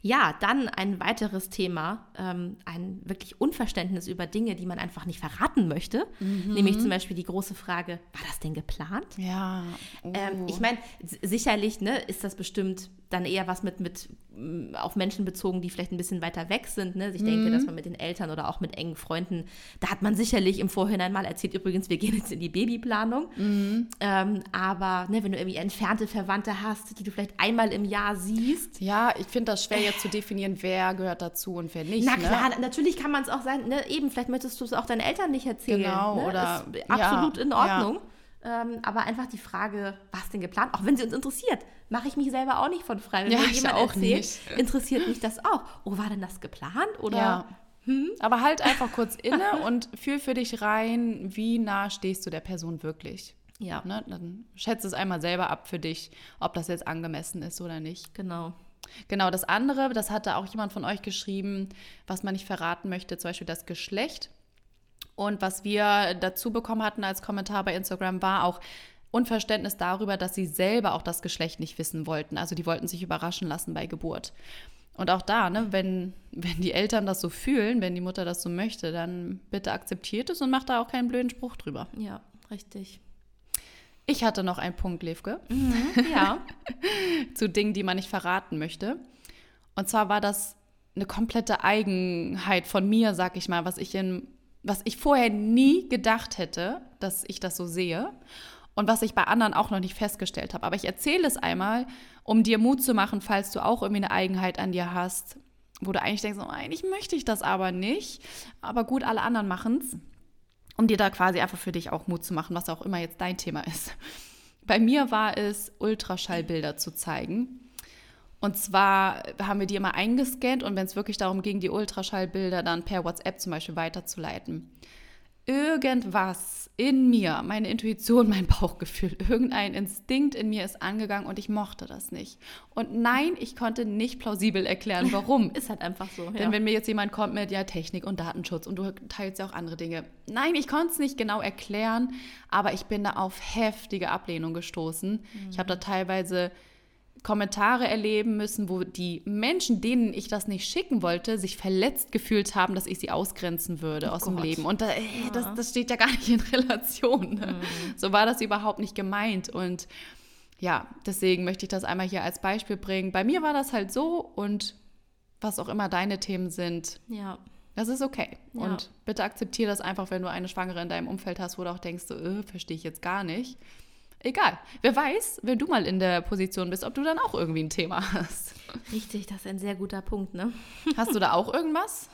A: Ja, dann ein weiteres Thema, ähm, ein wirklich Unverständnis über Dinge, die man einfach nicht verraten möchte. Mhm. Nämlich zum Beispiel die große Frage, war das denn geplant?
B: Ja.
A: Oh. Ähm, ich meine, sicherlich ne, ist das bestimmt dann eher was mit, mit mm, auf Menschen bezogen, die vielleicht ein bisschen weiter weg sind. Ne? Ich mhm. denke, dass man mit den Eltern oder auch mit engen Freunden, da hat man sicherlich im Vorhinein mal erzählt, übrigens, wir gehen jetzt in die Babyplanung. Mhm. Ähm, aber ne, wenn du irgendwie entfernte Verwandte hast, die du vielleicht einmal im Jahr siehst.
B: Ja, ich finde das schwer jetzt <laughs> zu definieren, wer gehört dazu und wer nicht.
A: Na ne? klar, natürlich kann man es auch sein, ne? eben, vielleicht möchtest du es auch deinen Eltern nicht erzählen. Genau, ne? oder. Ist absolut ja, in Ordnung. Ja. Ähm, aber einfach die Frage, was denn geplant? Auch wenn sie uns interessiert, mache ich mich selber auch nicht von frei. Wenn ja, mir jemand auch erzählt, nicht. interessiert mich das auch. Oh, war denn das geplant? Oder ja.
B: hm? Aber halt einfach kurz inne und fühl für dich rein, wie nah stehst du der Person wirklich. Ja. Ne? Dann schätze es einmal selber ab für dich, ob das jetzt angemessen ist oder nicht.
A: Genau.
B: Genau, das andere, das hatte auch jemand von euch geschrieben, was man nicht verraten möchte, zum Beispiel das Geschlecht. Und was wir dazu bekommen hatten als Kommentar bei Instagram war auch Unverständnis darüber, dass sie selber auch das Geschlecht nicht wissen wollten. Also die wollten sich überraschen lassen bei Geburt. Und auch da, ne, wenn, wenn die Eltern das so fühlen, wenn die Mutter das so möchte, dann bitte akzeptiert es und macht da auch keinen blöden Spruch drüber.
A: Ja, richtig.
B: Ich hatte noch einen Punkt, Levke. Mhm, ja. <laughs> Zu Dingen, die man nicht verraten möchte. Und zwar war das eine komplette Eigenheit von mir, sag ich mal, was ich in was ich vorher nie gedacht hätte, dass ich das so sehe und was ich bei anderen auch noch nicht festgestellt habe. Aber ich erzähle es einmal, um dir Mut zu machen, falls du auch irgendwie eine Eigenheit an dir hast, wo du eigentlich denkst, oh, eigentlich möchte ich das aber nicht. Aber gut, alle anderen machen es. Um dir da quasi einfach für dich auch Mut zu machen, was auch immer jetzt dein Thema ist. Bei mir war es, Ultraschallbilder zu zeigen. Und zwar haben wir die immer eingescannt und wenn es wirklich darum ging, die Ultraschallbilder dann per WhatsApp zum Beispiel weiterzuleiten. Irgendwas in mir, meine Intuition, mein Bauchgefühl, irgendein Instinkt in mir ist angegangen und ich mochte das nicht. Und nein, ich konnte nicht plausibel erklären, <laughs> warum.
A: ist halt einfach so. Ja.
B: Denn wenn mir jetzt jemand kommt mit, ja, Technik und Datenschutz und du teilst ja auch andere Dinge. Nein, ich konnte es nicht genau erklären, aber ich bin da auf heftige Ablehnung gestoßen. Mhm. Ich habe da teilweise Kommentare erleben müssen, wo die Menschen, denen ich das nicht schicken wollte, sich verletzt gefühlt haben, dass ich sie ausgrenzen würde oh aus Gott. dem Leben. Und da, ey, ja. das, das, steht ja gar nicht in Relation. Ne? Mhm. So war das überhaupt nicht gemeint. Und ja, deswegen möchte ich das einmal hier als Beispiel bringen. Bei mir war das halt so und was auch immer deine Themen sind. Ja. Das ist okay. Ja. Und bitte akzeptiere das einfach, wenn du eine Schwangere in deinem Umfeld hast, wo du auch denkst, so, äh, verstehe ich jetzt gar nicht egal. Wer weiß, wenn du mal in der Position bist, ob du dann auch irgendwie ein Thema hast.
A: Richtig, das ist ein sehr guter Punkt, ne?
B: Hast du da auch irgendwas?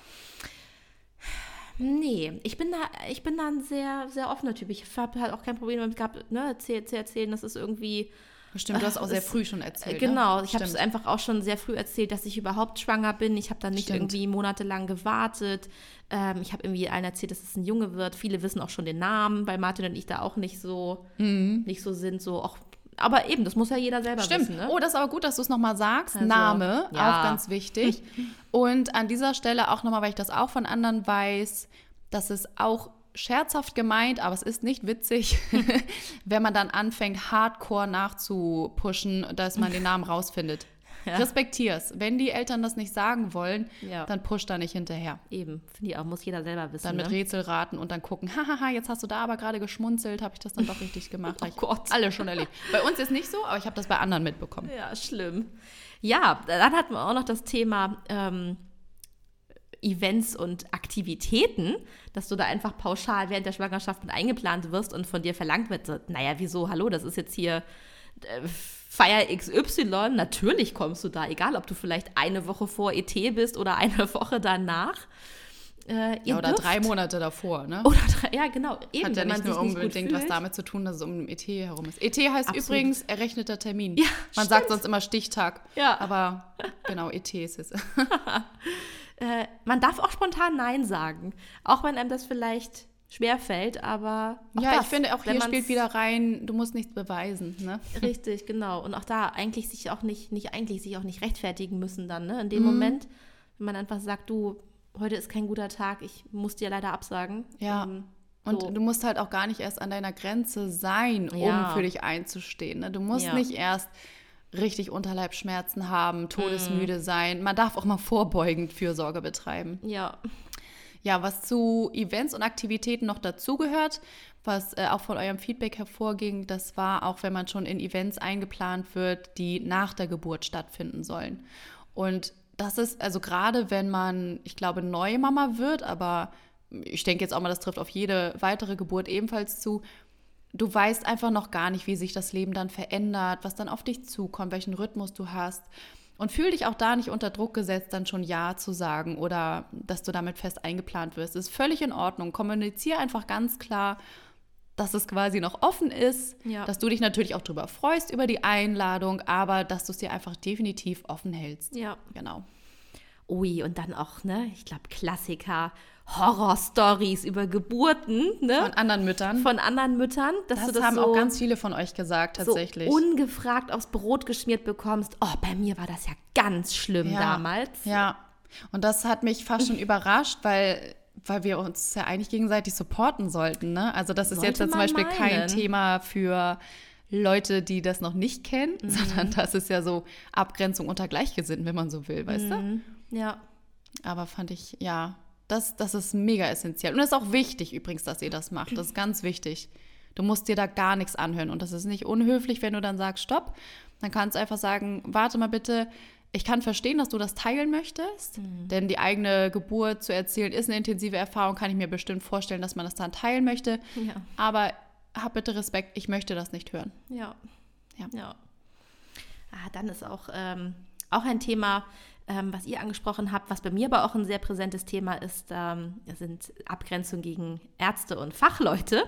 A: Nee, ich bin da, ich bin da ein sehr, sehr offener Typ. Ich habe halt auch kein Problem damit gehabt, ne, zu, erzählen, das ist irgendwie
B: Stimmt, du hast auch sehr früh schon erzählt.
A: Äh, genau,
B: ne?
A: ich habe es einfach auch schon sehr früh erzählt, dass ich überhaupt schwanger bin. Ich habe dann nicht
B: Stimmt.
A: irgendwie monatelang gewartet. Ähm, ich habe irgendwie allen erzählt, dass es ein Junge wird. Viele wissen auch schon den Namen, weil Martin und ich da auch nicht so, nicht so sind. So, auch, aber eben, das muss ja jeder selber
B: Stimmt.
A: wissen. Ne?
B: Oh, das ist aber gut, dass du es nochmal sagst.
A: Also,
B: Name,
A: ja.
B: auch ganz wichtig. <laughs> Und an dieser Stelle auch nochmal, weil ich das auch von anderen weiß, dass es auch scherzhaft gemeint, aber es ist nicht witzig, <laughs> wenn man dann anfängt, hardcore nachzupushen, dass man den <laughs> Namen rausfindet.
A: Ja.
B: Respektier's. Wenn die Eltern das nicht sagen wollen,
A: Ja.
B: dann push da nicht hinterher.
A: Eben, finde ich auch, muss jeder selber wissen.
B: Dann mit
A: ne?
B: Rätsel raten und dann gucken, <laughs> hahaha, jetzt hast du da aber gerade geschmunzelt, habe ich das dann doch richtig gemacht.
A: Oh Gott.
B: Alle schon erlebt. Bei uns ist nicht so, aber ich habe das bei anderen mitbekommen.
A: Ja, schlimm. Ja, dann hatten wir auch noch das Thema ähm, Events und Aktivitäten, dass du da einfach pauschal während der Schwangerschaft mit eingeplant wirst und von dir verlangt wird, so, naja, wieso, hallo, das ist jetzt hier äh, Feier XY, natürlich kommst du da, egal ob du vielleicht eine Woche vor ET bist oder <laughs> eine Woche danach. Äh,
B: Ja, oder
A: dürft-
B: drei Monate davor, ne?
A: Oder drei, ja, genau. Eben,
B: Hat ja nicht nur unbedingt was damit zu tun, dass es um ET herum ist. ET heißt
A: Absolut.
B: übrigens errechneter Termin.
A: Ja,
B: Man
A: stimmt.
B: sagt sonst immer Stichtag.
A: Ja.
B: Aber genau, ET ist es. <laughs>
A: äh, man darf auch spontan Nein sagen. Auch wenn einem das vielleicht schwerfällt, aber. Auch
B: ja,
A: das,
B: ich finde auch hier spielt wieder rein, du musst nichts beweisen, ne?
A: Richtig, genau. Und auch da eigentlich sich auch nicht, nicht eigentlich sich auch nicht rechtfertigen müssen dann, ne? In
B: Mhm.
A: dem Moment, wenn man einfach sagt, du, heute ist kein guter Tag, ich muss dir leider absagen.
B: Ja.
A: Ähm,
B: Und
A: so.
B: du musst halt auch gar nicht erst an deiner Grenze sein, um
A: Ja.
B: für dich einzustehen. Ne? Du musst
A: Ja.
B: nicht erst richtig Unterleibsschmerzen haben,
A: Mhm.
B: todesmüde sein. Man darf auch mal vorbeugend Fürsorge betreiben.
A: ja,
B: Ja, was zu Events und Aktivitäten noch dazugehört, was äh, auch von eurem Feedback hervorging, das war auch, wenn man schon in Events eingeplant wird, die nach der Geburt stattfinden sollen. Und das ist also gerade, wenn man, ich glaube, Neumama wird, aber ich denke jetzt auch mal, das trifft auf jede weitere Geburt ebenfalls zu. Du weißt einfach noch gar nicht, wie sich das Leben dann verändert, was dann auf dich zukommt, welchen Rhythmus du hast. Und fühl dich auch da nicht unter Druck gesetzt, dann schon Ja zu sagen oder dass du damit fest eingeplant wirst. Das ist völlig in Ordnung. Kommuniziere einfach ganz klar, dass es quasi noch offen ist,
A: Ja.
B: dass du dich natürlich auch darüber freust über die Einladung, aber dass du es dir einfach definitiv offen hältst.
A: ja.
B: Genau.
A: Ui, und dann auch, ne, ich glaube, Klassiker, Horror-Stories über Geburten, ne?
B: Von anderen Müttern.
A: Von anderen Müttern, dass
B: das,
A: du das
B: haben
A: so,
B: auch ganz viele von euch gesagt, tatsächlich.
A: so ungefragt aufs Brot geschmiert bekommst. Oh, bei mir war das ja ganz schlimm
B: Ja.
A: damals.
B: Ja, und das hat mich fast schon überrascht, weil, weil wir uns ja eigentlich gegenseitig supporten sollten. Ne? Also das ist
A: Sollte
B: jetzt ja zum Beispiel kein
A: meinen.
B: Thema für Leute, die das noch nicht kennen,
A: Mhm.
B: sondern das ist ja so Abgrenzung unter Gleichgesinnten, wenn man so will, weißt du?
A: Mhm. Ja,
B: Aber fand ich, ja, das, das ist mega essentiell. Und das ist auch wichtig übrigens, dass ihr das macht. Das ist ganz wichtig. Du musst dir da gar nichts anhören. Und das ist nicht unhöflich, wenn du dann sagst, stopp. Dann kannst du einfach sagen, warte mal bitte, ich kann verstehen, dass du das teilen möchtest. Denn die eigene Geburt zu erzählen ist eine intensive Erfahrung, kann ich mir bestimmt vorstellen, dass man das dann teilen möchte.
A: ja,
B: Aber hab bitte Respekt, ich möchte das nicht hören.
A: ja.
B: Ja.
A: ja. Ah, dann ist auch, ähm, auch ein Thema, ähm, was ihr angesprochen habt, was bei mir aber auch ein sehr präsentes Thema ist, ähm, sind Abgrenzung gegen Ärzte und Fachleute.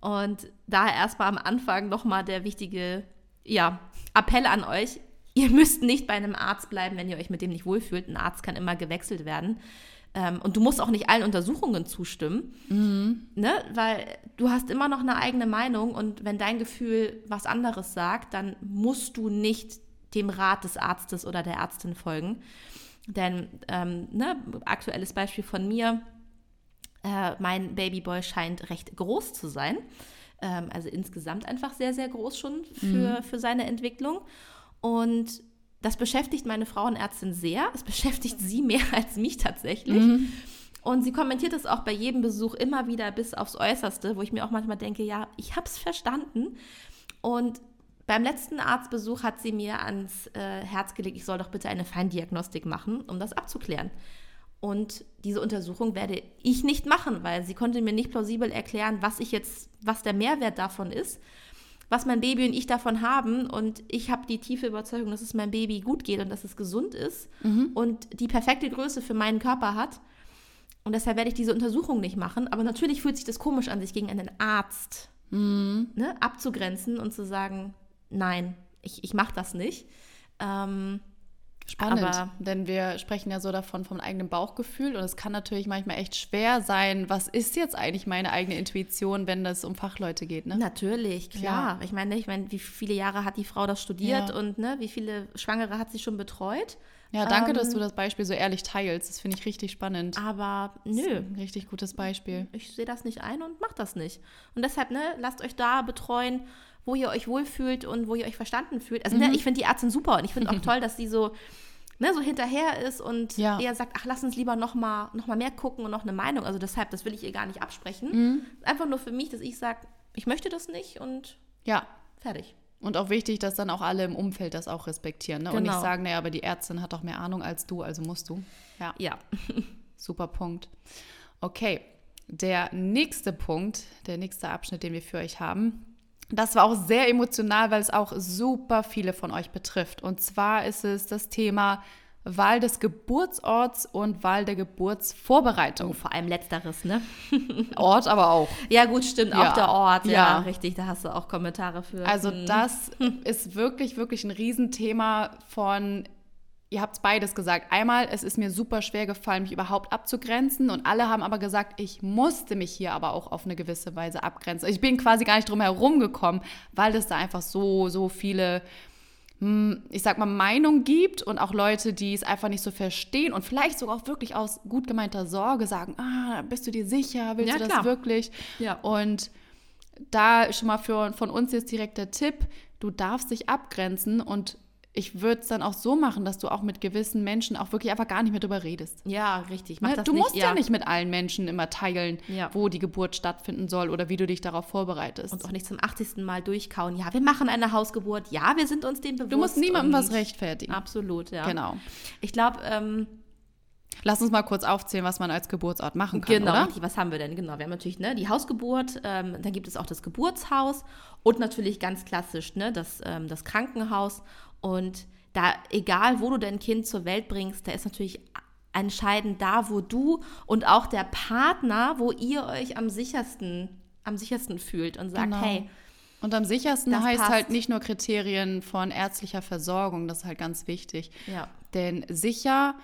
A: Und da erstmal am Anfang nochmal der wichtige ja, Appell an euch. Ihr müsst nicht bei einem Arzt bleiben, wenn ihr euch mit dem nicht wohlfühlt. Ein Arzt kann immer gewechselt werden. Ähm, und du musst auch nicht allen Untersuchungen zustimmen, ne? weil du hast immer noch eine eigene Meinung und wenn dein Gefühl was anderes sagt, dann musst du nicht dem Rat des Arztes oder der Ärztin folgen. Denn, ähm, ne, aktuelles Beispiel von mir, äh, mein Babyboy scheint recht groß zu sein. Ähm, also insgesamt einfach sehr, sehr groß schon für, für seine Entwicklung. Und das beschäftigt meine Frauenärztin sehr. Es beschäftigt sie mehr <laughs> als mich tatsächlich. Und sie kommentiert es auch bei jedem Besuch immer wieder bis aufs Äußerste, wo ich mir auch manchmal denke, ja, ich habe es verstanden. Und beim letzten Arztbesuch hat sie mir ans äh, Herz gelegt, ich soll doch bitte eine Feindiagnostik machen, um das abzuklären. Und diese Untersuchung werde ich nicht machen, weil sie konnte mir nicht plausibel erklären, was ich jetzt, was der Mehrwert davon ist, was mein Baby und ich davon haben. Und ich habe die tiefe Überzeugung, dass es meinem Baby gut geht und dass es gesund ist und die perfekte Größe für meinen Körper hat. Und deshalb werde ich diese Untersuchung nicht machen. Aber natürlich fühlt sich das komisch an, sich gegen einen Arzt ne, abzugrenzen und zu sagen, nein, ich, ich mache das nicht. Ähm,
B: Spannend,
A: Aber-
B: denn wir sprechen ja so davon vom eigenen Bauchgefühl und es kann natürlich manchmal echt schwer sein, was ist jetzt eigentlich meine eigene Intuition, wenn das um Fachleute geht, ne?
A: Natürlich, klar. Ich meine, ich meine, wie viele Jahre hat die Frau das studiert
B: Ja.
A: und ne, wie viele Schwangere hat sie schon betreut?
B: Ja, danke, dass
A: Ähm,
B: du das Beispiel so ehrlich teilst. Das finde ich richtig spannend.
A: Aber nö,
B: richtig gutes Beispiel.
A: ich sehe das nicht ein und mach das nicht. Und deshalb, ne, lasst euch da betreuen, wo ihr euch wohlfühlt und wo ihr euch verstanden fühlt. Also,
B: Mhm.
A: ne, ich finde die Ärztin super und ich finde auch <laughs> toll, dass sie so, ne, so hinterher ist und
B: Ja.
A: eher sagt, ach, lass uns lieber noch mal, noch mal mehr gucken und noch eine Meinung. Also deshalb, das will ich ihr gar nicht absprechen.
B: Mhm.
A: Einfach nur für mich, dass ich sage, ich möchte das nicht und
B: Ja.
A: fertig.
B: Und auch wichtig, dass dann auch alle im Umfeld das auch respektieren. Ne? Und nicht
A: Genau.
B: sagen, naja, aber die Ärztin hat doch mehr Ahnung als du, also musst du. Ja,
A: Ja. <laughs>
B: super Punkt. Okay, der nächste Punkt, der nächste Abschnitt, den wir für euch haben, das war auch sehr emotional, weil es auch super viele von euch betrifft. Und zwar ist es das Thema Wahl des Geburtsorts und Wahl der Geburtsvorbereitung.
A: Oh, vor allem letzteres, ne? <laughs>
B: Ort aber auch.
A: Ja, gut, stimmt,
B: Ja.
A: auch der Ort. Ja,
B: Ja.
A: richtig, da hast du auch Kommentare für.
B: Also
A: Hm.
B: das <laughs> ist wirklich, wirklich ein Riesenthema von, ihr habt beides gesagt. Einmal, es ist mir super schwer gefallen, mich überhaupt abzugrenzen und alle haben aber gesagt, ich musste mich hier aber auch auf eine gewisse Weise abgrenzen. Ich bin quasi gar nicht drum herum gekommen, weil es da einfach so, so viele hm, ich sag mal, Meinung gibt und auch Leute, die es einfach nicht so verstehen und vielleicht sogar auch wirklich aus gut gemeinter Sorge sagen, ah, bist du dir sicher, willst
A: Ja,
B: du das
A: klar.
B: wirklich?
A: Ja.
B: Und da schon mal für, von uns jetzt direkt der Tipp, du darfst dich abgrenzen und ich würde es dann auch so machen, dass du auch mit gewissen Menschen auch wirklich einfach gar nicht mehr drüber redest.
A: ja, richtig. Mach
B: Ne?
A: das
B: Du
A: nicht,
B: musst ja. nicht mit allen Menschen immer teilen,
A: Ja.
B: wo die Geburt stattfinden soll oder wie du dich darauf vorbereitest.
A: Und auch nicht zum 80. Mal durchkauen. Ja, wir machen eine Hausgeburt. Ja, wir sind uns dem bewusst.
B: du musst niemandem was rechtfertigen.
A: Absolut, ja.
B: Genau.
A: Ich glaube, ähm,
B: Lass uns mal kurz aufzählen, was man als Geburtsort machen kann,
A: genau,
B: oder?
A: was haben wir denn? Genau, wir haben natürlich ne, die Hausgeburt, ähm, dann gibt es auch das Geburtshaus und natürlich ganz klassisch ne, das, ähm, das Krankenhaus. Und da, egal wo du dein Kind zur Welt bringst, da ist natürlich entscheidend da, wo du und auch der Partner, wo ihr euch am sichersten, am sichersten fühlt und sagt,
B: Genau.
A: hey,
B: Und am sichersten
A: Das
B: heißt
A: passt.
B: halt nicht nur Kriterien von ärztlicher Versorgung, das ist halt ganz wichtig.
A: ja,
B: Denn sicher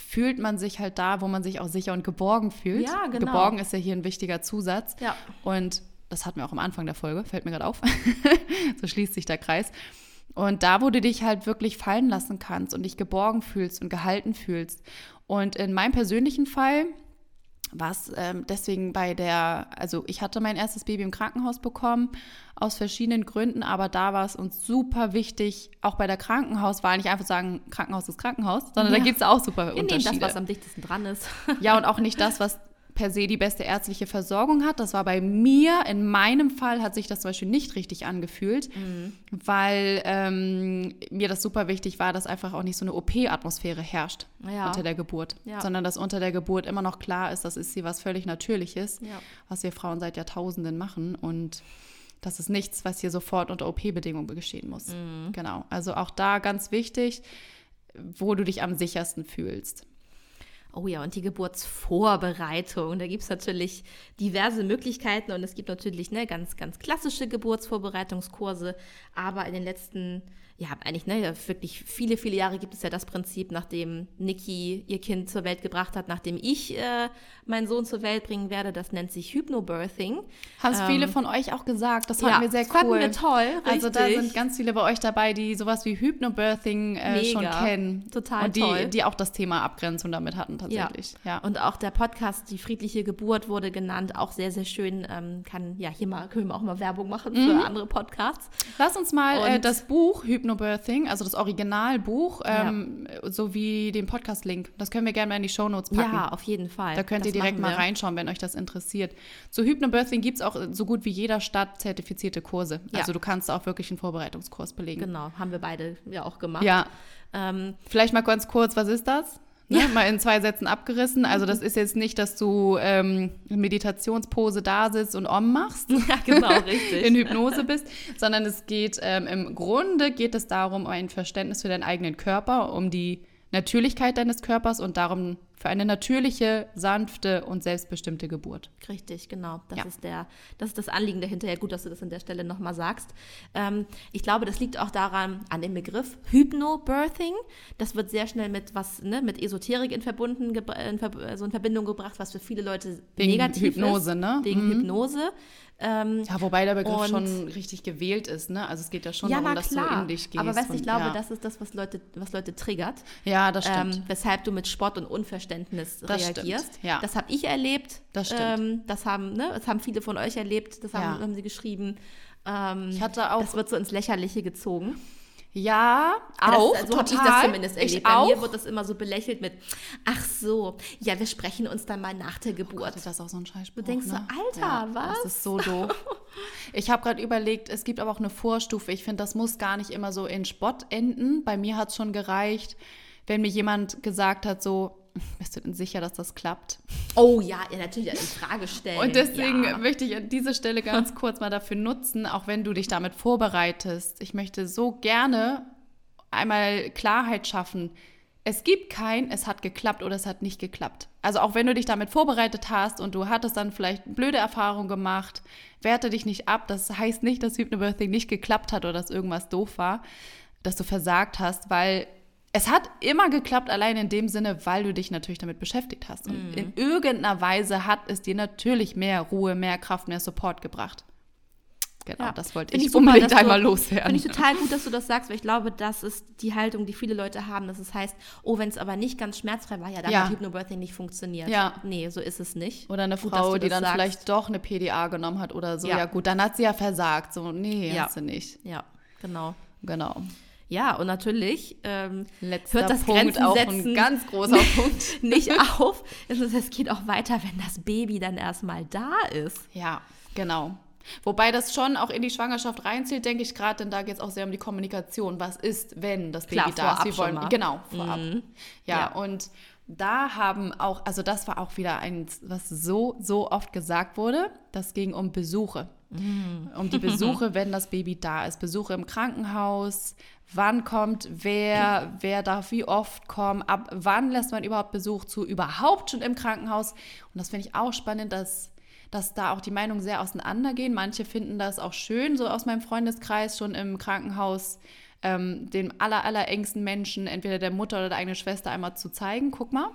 B: fühlt man sich halt da, wo man sich auch sicher und geborgen fühlt.
A: Ja, genau.
B: Geborgen ist ja hier ein wichtiger Zusatz.
A: Ja.
B: Und das hatten wir auch am Anfang der Folge, fällt mir gerade auf. <laughs> so schließt sich der Kreis. Und da, wo du dich halt wirklich fallen lassen kannst und dich geborgen fühlst und gehalten fühlst. Und in meinem persönlichen Fall war es ähm, deswegen bei der, also ich hatte mein erstes Baby im Krankenhaus bekommen, aus verschiedenen Gründen, aber da war es uns super wichtig, auch bei der Krankenhauswahl, nicht einfach sagen, Krankenhaus ist Krankenhaus, sondern
A: Ja.
B: da gibt es auch super
A: wir nehmen
B: Unterschiede.
A: das, was am dichtesten dran ist.
B: Ja, und auch nicht das, was per se die beste ärztliche Versorgung hat. Das war bei mir, in meinem Fall hat sich das zum Beispiel nicht richtig angefühlt,
A: Mhm.
B: weil ähm, mir das super wichtig war, dass einfach auch nicht so eine OP-Atmosphäre herrscht
A: Ja.
B: unter der Geburt,
A: Ja.
B: sondern dass unter der Geburt immer noch klar ist, das ist sie was völlig Natürliches,
A: Ja.
B: was wir Frauen seit Jahrtausenden machen und das ist nichts, was hier sofort unter OP-Bedingungen geschehen muss.
A: Mhm.
B: Genau, also auch da ganz wichtig, wo du dich am sichersten fühlst.
A: Oh ja, und die Geburtsvorbereitung. Da gibt es natürlich diverse Möglichkeiten und es gibt natürlich ne, ganz, ganz klassische Geburtsvorbereitungskurse. Aber in den letzten, ja, eigentlich ne, ja, wirklich viele, viele Jahre gibt es ja das Prinzip, nachdem Niki ihr Kind zur Welt gebracht hat, nachdem ich äh, meinen Sohn zur Welt bringen werde. Das nennt sich Hypnobirthing.
B: Haben es
A: Ähm,
B: viele von euch auch gesagt. Das fanden wir sehr
A: das fanden
B: cool.
A: wir toll,
B: Also da
A: richtig.
B: sind ganz viele bei euch dabei, die sowas wie Hypnobirthing äh, schon kennen.
A: Total
B: Und die,
A: toll.
B: die auch das Thema Abgrenzung damit hatten tatsächlich. Ja.
A: Und auch der Podcast Die friedliche Geburt wurde genannt, auch sehr, sehr schön. Ähm, kann, ja, hier mal, können wir auch mal Werbung machen für
B: Mhm.
A: andere Podcasts.
B: Lass uns mal äh, das Buch Hypnobirthing, also das Originalbuch, ähm, sowie den Podcast-Link, das können wir gerne mal in die Shownotes packen.
A: Ja, auf jeden Fall.
B: Da könnt
A: Das
B: ihr direkt mal reinschauen, wenn euch das interessiert. Zu Hypnobirthing gibt es auch so gut wie jeder Stadt zertifizierte Kurse.
A: Ja.
B: Also du kannst auch wirklich einen Vorbereitungskurs belegen.
A: Genau, haben wir beide ja auch gemacht.
B: Ja,
A: Ähm,
B: Vielleicht mal ganz kurz, was ist das? Ne? Mal in zwei Sätzen abgerissen. Also das ist jetzt nicht, dass du ähm, in Meditationspose da sitzt und Om machst, <laughs>
A: ja, genau, richtig.
B: in Hypnose bist, sondern es geht ähm, im Grunde geht es darum, um ein Verständnis für deinen eigenen Körper, um die Natürlichkeit deines Körpers und darum für eine natürliche, sanfte und selbstbestimmte Geburt.
A: Richtig, genau. Das
B: Ja.
A: ist der, das ist das Anliegen dahinter. Ja, gut, dass du das an der Stelle nochmal sagst. Ähm, ich glaube, das liegt auch daran, an dem Begriff Hypnobirthing. Das wird sehr schnell mit was, ne, mit Esoterik in, verbunden, in, Ver also in Verbindung gebracht, was für viele Leute
B: Wegen
A: negativ
B: Hypnose,
A: ist.
B: ne?
A: Wegen
B: Mhm.
A: Hypnose. Ähm,
B: Ja, wobei der Begriff schon richtig gewählt ist, ne? Also es geht ja schon darum, dass du in dich gehst.
A: Aber weißt, du, ich glaube,
B: ja.
A: das ist das, was Leute, was Leute triggert.
B: Ja, das stimmt.
A: Ähm, weshalb du mit Spott und Unverständnis
B: Das
A: reagierst.
B: stimmt, ja.
A: Das habe ich erlebt.
B: Das stimmt.
A: Ähm, das, haben, ne, das haben viele von euch erlebt. Das haben,
B: Ja.
A: haben sie geschrieben. Ähm,
B: Ich hatte auch-
A: das wird so ins Lächerliche gezogen.
B: Ja,
A: Das-
B: auch,
A: so habe ich das zumindest erlebt.
B: Ich
A: Bei
B: auch.
A: mir wird das immer so belächelt mit, ach so, ja, wir sprechen uns dann mal nach der Geburt.
B: Das ist auch so ein Scheißspruch.
A: Du denkst so,
B: ne?
A: Alter,
B: ja,
A: was?
B: Das ist so doof. Ich habe gerade überlegt, es gibt aber auch eine Vorstufe. Ich finde, das muss gar nicht immer so in Spott enden. Bei mir hat es schon gereicht, wenn mir jemand gesagt hat, so, bist du denn sicher, dass das klappt?
A: oh ja, ja, natürlich in Frage stellen.
B: Und deswegen
A: ja.
B: möchte ich an dieser Stelle ganz kurz mal dafür nutzen, auch wenn du dich damit vorbereitest. Ich möchte so gerne einmal Klarheit schaffen. Es gibt kein, es hat geklappt oder es hat nicht geklappt. Also auch wenn du dich damit vorbereitet hast und du hattest dann vielleicht blöde Erfahrungen gemacht, werte dich nicht ab. Das heißt nicht, dass Hypnobirthing nicht geklappt hat oder dass irgendwas doof war, dass du versagt hast, weil es hat immer geklappt, allein in dem Sinne, weil du dich natürlich damit beschäftigt hast. Und in irgendeiner Weise hat es dir natürlich mehr Ruhe, mehr Kraft, mehr Support gebracht. Genau,
A: Ja.
B: das wollte
A: Find
B: ich,
A: super,
B: unbedingt
A: dass du-
B: einmal loswerden.
A: Finde ich total gut, dass du das sagst, weil ich glaube, das ist die Haltung, die viele Leute haben, dass es heißt, oh, wenn es aber nicht ganz schmerzfrei war, ja, dann
B: Ja.
A: hat Hypnobirthing nicht funktioniert.
B: Ja.
A: Nee, so ist es nicht.
B: Oder eine
A: Gut,
B: Frau, die dann
A: sagst.
B: vielleicht doch eine PDA genommen hat oder so. Ja.
A: Ja.
B: gut, dann hat sie ja versagt. So, nee,
A: Ja.
B: hast du nicht.
A: Ja, genau.
B: Genau.
A: Ja, und natürlich ähm,
B: Letzter
A: hört das
B: Punkt,
A: Grenzen
B: auch ein ganz großer <laughs> Punkt.
A: nicht auf. Es, ist, es geht auch weiter, wenn das Baby dann erstmal da ist.
B: Ja, genau. Wobei das schon auch in die Schwangerschaft reinzählt, denke ich gerade, denn da geht es auch sehr um die Kommunikation. Was ist, wenn das Baby
A: Klar,
B: da ist? Wir wollen, genau, vorab. Ja,
A: Ja.
B: und da haben auch, also das war auch wieder eins, was so, so oft gesagt wurde. Das ging um Besuche. Um die Besuche, <laughs> wenn das Baby da ist. Besuche im Krankenhaus. Wann kommt wer? Wer darf wie oft kommen? Ab wann lässt man überhaupt Besuch zu? Überhaupt schon im Krankenhaus? Und das finde ich auch spannend, dass, dass da auch die Meinungen sehr auseinandergehen. Manche finden das auch schön, so aus meinem Freundeskreis, schon im Krankenhaus ähm, dem aller, aller engsten Menschen, entweder der Mutter oder der eigenen Schwester, einmal zu zeigen. Guck mal,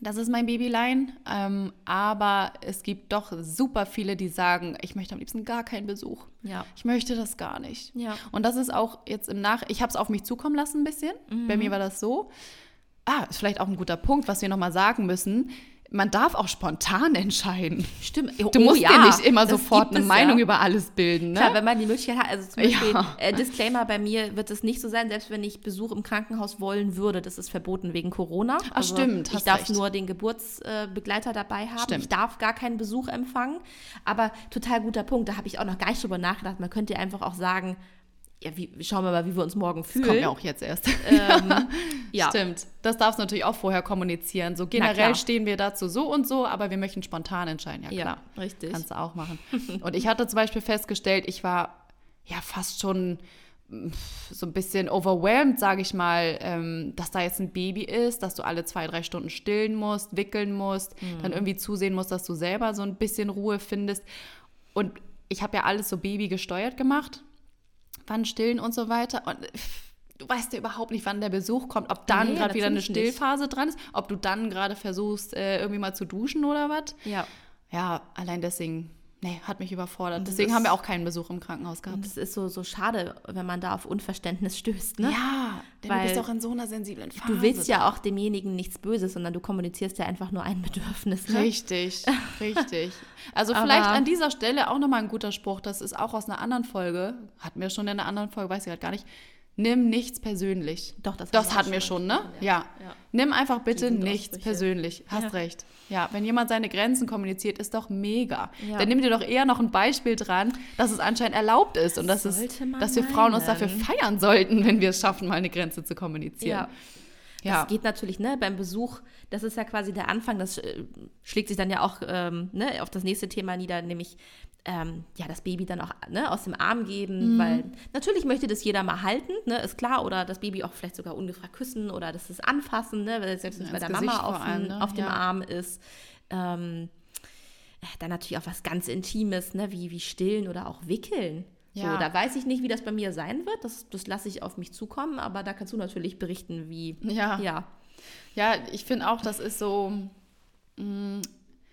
B: das ist mein Babylein. Ähm, aber es gibt doch super viele, die sagen, ich möchte am liebsten gar keinen Besuch.
A: Ja.
B: Ich möchte das gar nicht.
A: Ja.
B: Und das ist auch jetzt im Nach... Ich habe es auf mich zukommen lassen ein bisschen. Bei mir war das so. Ah, ist vielleicht auch ein guter Punkt, was wir nochmal sagen müssen. Man darf auch spontan entscheiden.
A: Stimmt.
B: Du musst dir nicht immer sofort eine Meinung
A: ja.
B: über alles bilden. Ne?
A: Klar, wenn man die Möglichkeit hat, also zum Beispiel,
B: Ja.
A: äh, Disclaimer, bei mir wird es nicht so sein, selbst wenn ich Besuch im Krankenhaus wollen würde, das ist verboten wegen Corona. Also
B: Ach, stimmt,
A: Ich darf
B: recht.
A: nur den Geburtsbegleiter dabei haben.
B: Stimmt.
A: Ich darf gar keinen Besuch empfangen. Aber total guter Punkt, da habe ich auch noch gar nicht drüber nachgedacht. Man könnte ja einfach auch sagen, ja, wie, schauen wir mal, wie wir uns morgen fühlen.
B: Kommt ja auch jetzt erst.
A: Ähm, <laughs> ja.
B: Stimmt. Das darfst du natürlich auch vorher kommunizieren. So generell stehen wir dazu so und so, aber wir möchten spontan entscheiden. Ja,
A: Ja,
B: klar.
A: richtig.
B: Kannst du auch machen. <laughs> Und ich hatte zum Beispiel festgestellt, ich war ja fast schon mm, so ein bisschen overwhelmed, sage ich mal, ähm, dass da jetzt ein Baby ist, dass du alle zwei, drei Stunden stillen musst, wickeln musst, dann irgendwie zusehen musst, dass du selber so ein bisschen Ruhe findest. Und ich habe ja alles so Baby gesteuert gemacht, wann stillen und so weiter. Und du weißt ja überhaupt nicht, wann der Besuch kommt, ob dann
A: Nee,
B: gerade wieder eine
A: natürlich nicht.
B: Stillphase dran ist, ob du dann gerade versuchst, äh, irgendwie mal zu duschen oder was.
A: Ja.
B: Ja, allein deswegen, nee, hat mich überfordert.
A: Das
B: Deswegen haben wir auch keinen Besuch im Krankenhaus gehabt.
A: Es ist so, so schade, wenn man da auf Unverständnis stößt. Ne?
B: Ja, denn
A: Weil
B: du bist auch in so einer sensiblen Phase.
A: Du willst ja auch demjenigen nichts Böses, sondern du kommunizierst ja einfach nur ein Bedürfnis. Ne?
B: Richtig, <laughs> richtig. Also vielleicht an dieser Stelle auch nochmal ein guter Spruch, das ist auch aus einer anderen Folge, hatten wir schon in einer anderen Folge, weiß ich gerade gar nicht. Nimm nichts persönlich.
A: Doch, das
B: das hatten wir
A: schon
B: ne? Ja.
A: ja.
B: Nimm einfach bitte nichts persönlich. Hast
A: Ja.
B: recht. Ja, wenn jemand seine Grenzen kommuniziert, ist doch mega.
A: Ja.
B: Dann nimm dir doch eher noch ein Beispiel dran, dass es anscheinend erlaubt ist und dass, es, dass wir Frauen uns
A: meinen.
B: dafür feiern sollten, wenn wir es schaffen, mal eine Grenze zu kommunizieren.
A: Ja.
B: Ja.
A: Das geht natürlich, ne, beim Besuch, das ist ja quasi der Anfang, das äh, schlägt sich dann ja auch ähm, ne, auf das nächste Thema nieder, nämlich ähm, ja, das Baby dann auch ne, aus dem Arm geben, mhm. weil natürlich möchte das jeder mal halten, ne, ist klar, oder das Baby auch vielleicht sogar ungefragt küssen oder das ist anfassen, ne, weil es selbst ja, bei der Mama auf, allem, ne? auf dem ja. Arm ist. Ähm, äh, dann natürlich auch was ganz Intimes, ne, wie, wie stillen oder auch wickeln. Ja. So, da weiß ich nicht, wie das bei mir sein wird. Das, das lasse ich auf mich zukommen, aber da kannst du natürlich berichten, wie.
B: Ja. Ja, ja ich finde auch, das ist so. Mh, mm,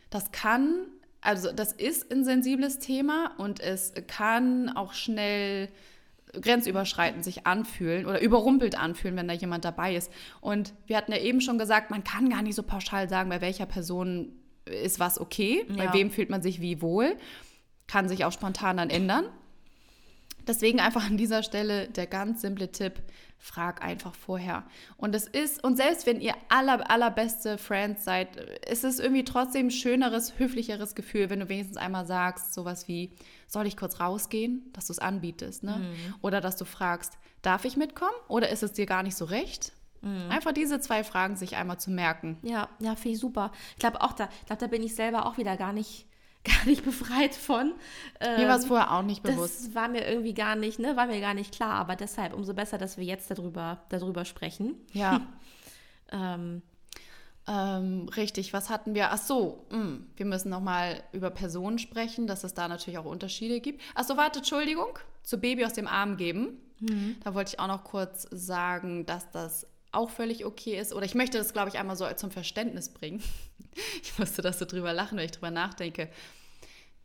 B: das kann, also das ist ein sensibles Thema und es kann auch schnell grenzüberschreitend sich anfühlen oder überrumpelt anfühlen, wenn da jemand dabei ist. Und wir hatten ja eben schon gesagt, man kann gar nicht so pauschal sagen, bei welcher Person ist was okay, ja. bei wem fühlt man sich wie wohl. Kann sich auch spontan dann ändern. Deswegen einfach an dieser Stelle der ganz simple Tipp, frag einfach vorher. Und es ist, und selbst wenn ihr aller, allerbeste Friends seid, ist es irgendwie trotzdem ein schöneres, höflicheres Gefühl, wenn du wenigstens einmal sagst, sowas wie, soll ich kurz rausgehen, dass du es anbietest, ne? Mhm. Oder dass du fragst, darf ich mitkommen oder ist es dir gar nicht so recht? Mhm. Einfach diese zwei Fragen sich einmal zu merken.
A: Ja, ja, finde ich super. Ich glaube auch da, ich glaube, da bin ich selber auch wieder gar nicht gar nicht befreit von.
B: Ähm, mir war es vorher auch nicht bewusst.
A: Das war mir irgendwie gar nicht, ne, war mir gar nicht klar. Aber deshalb umso besser, dass wir jetzt darüber, darüber sprechen.
B: Ja. <laughs> ähm, ähm, richtig, was hatten wir? Ach so, mh, hm, wir müssen noch mal über Personen sprechen, dass es da natürlich auch Unterschiede gibt. Ach so, warte, Entschuldigung, zu Baby aus dem Arm geben. Mhm. Da wollte ich auch noch kurz sagen, dass das auch völlig okay ist. Oder ich möchte das, glaube ich, einmal so zum Verständnis bringen. <laughs> Ich musste das so drüber lachen, wenn ich drüber nachdenke.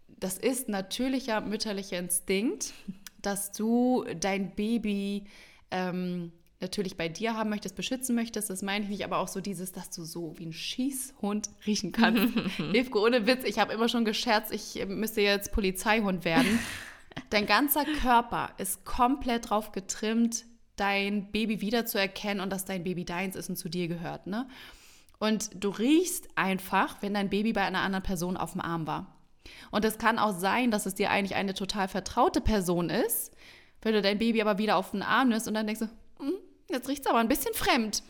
B: Das ist natürlicher mütterlicher Instinkt, dass du dein Baby ähm, natürlich bei dir haben möchtest, beschützen möchtest. Das meine ich nicht, aber auch so dieses, dass du so wie ein Schießhund riechen kannst. <laughs> Hilfko, ohne Witz, ich habe immer schon gescherzt, ich müsste jetzt Polizeihund werden. <laughs> Dein ganzer Körper ist komplett drauf getrimmt, dein Baby wiederzuerkennen und dass dein Baby deins ist und zu dir gehört. Ne? Und du riechst einfach, wenn dein Baby bei einer anderen Person auf dem Arm war. Und es kann auch sein, dass es dir eigentlich eine total vertraute Person ist, wenn du dein Baby aber wieder auf den Arm nimmst und dann denkst du, Jetzt riecht es aber ein bisschen fremd.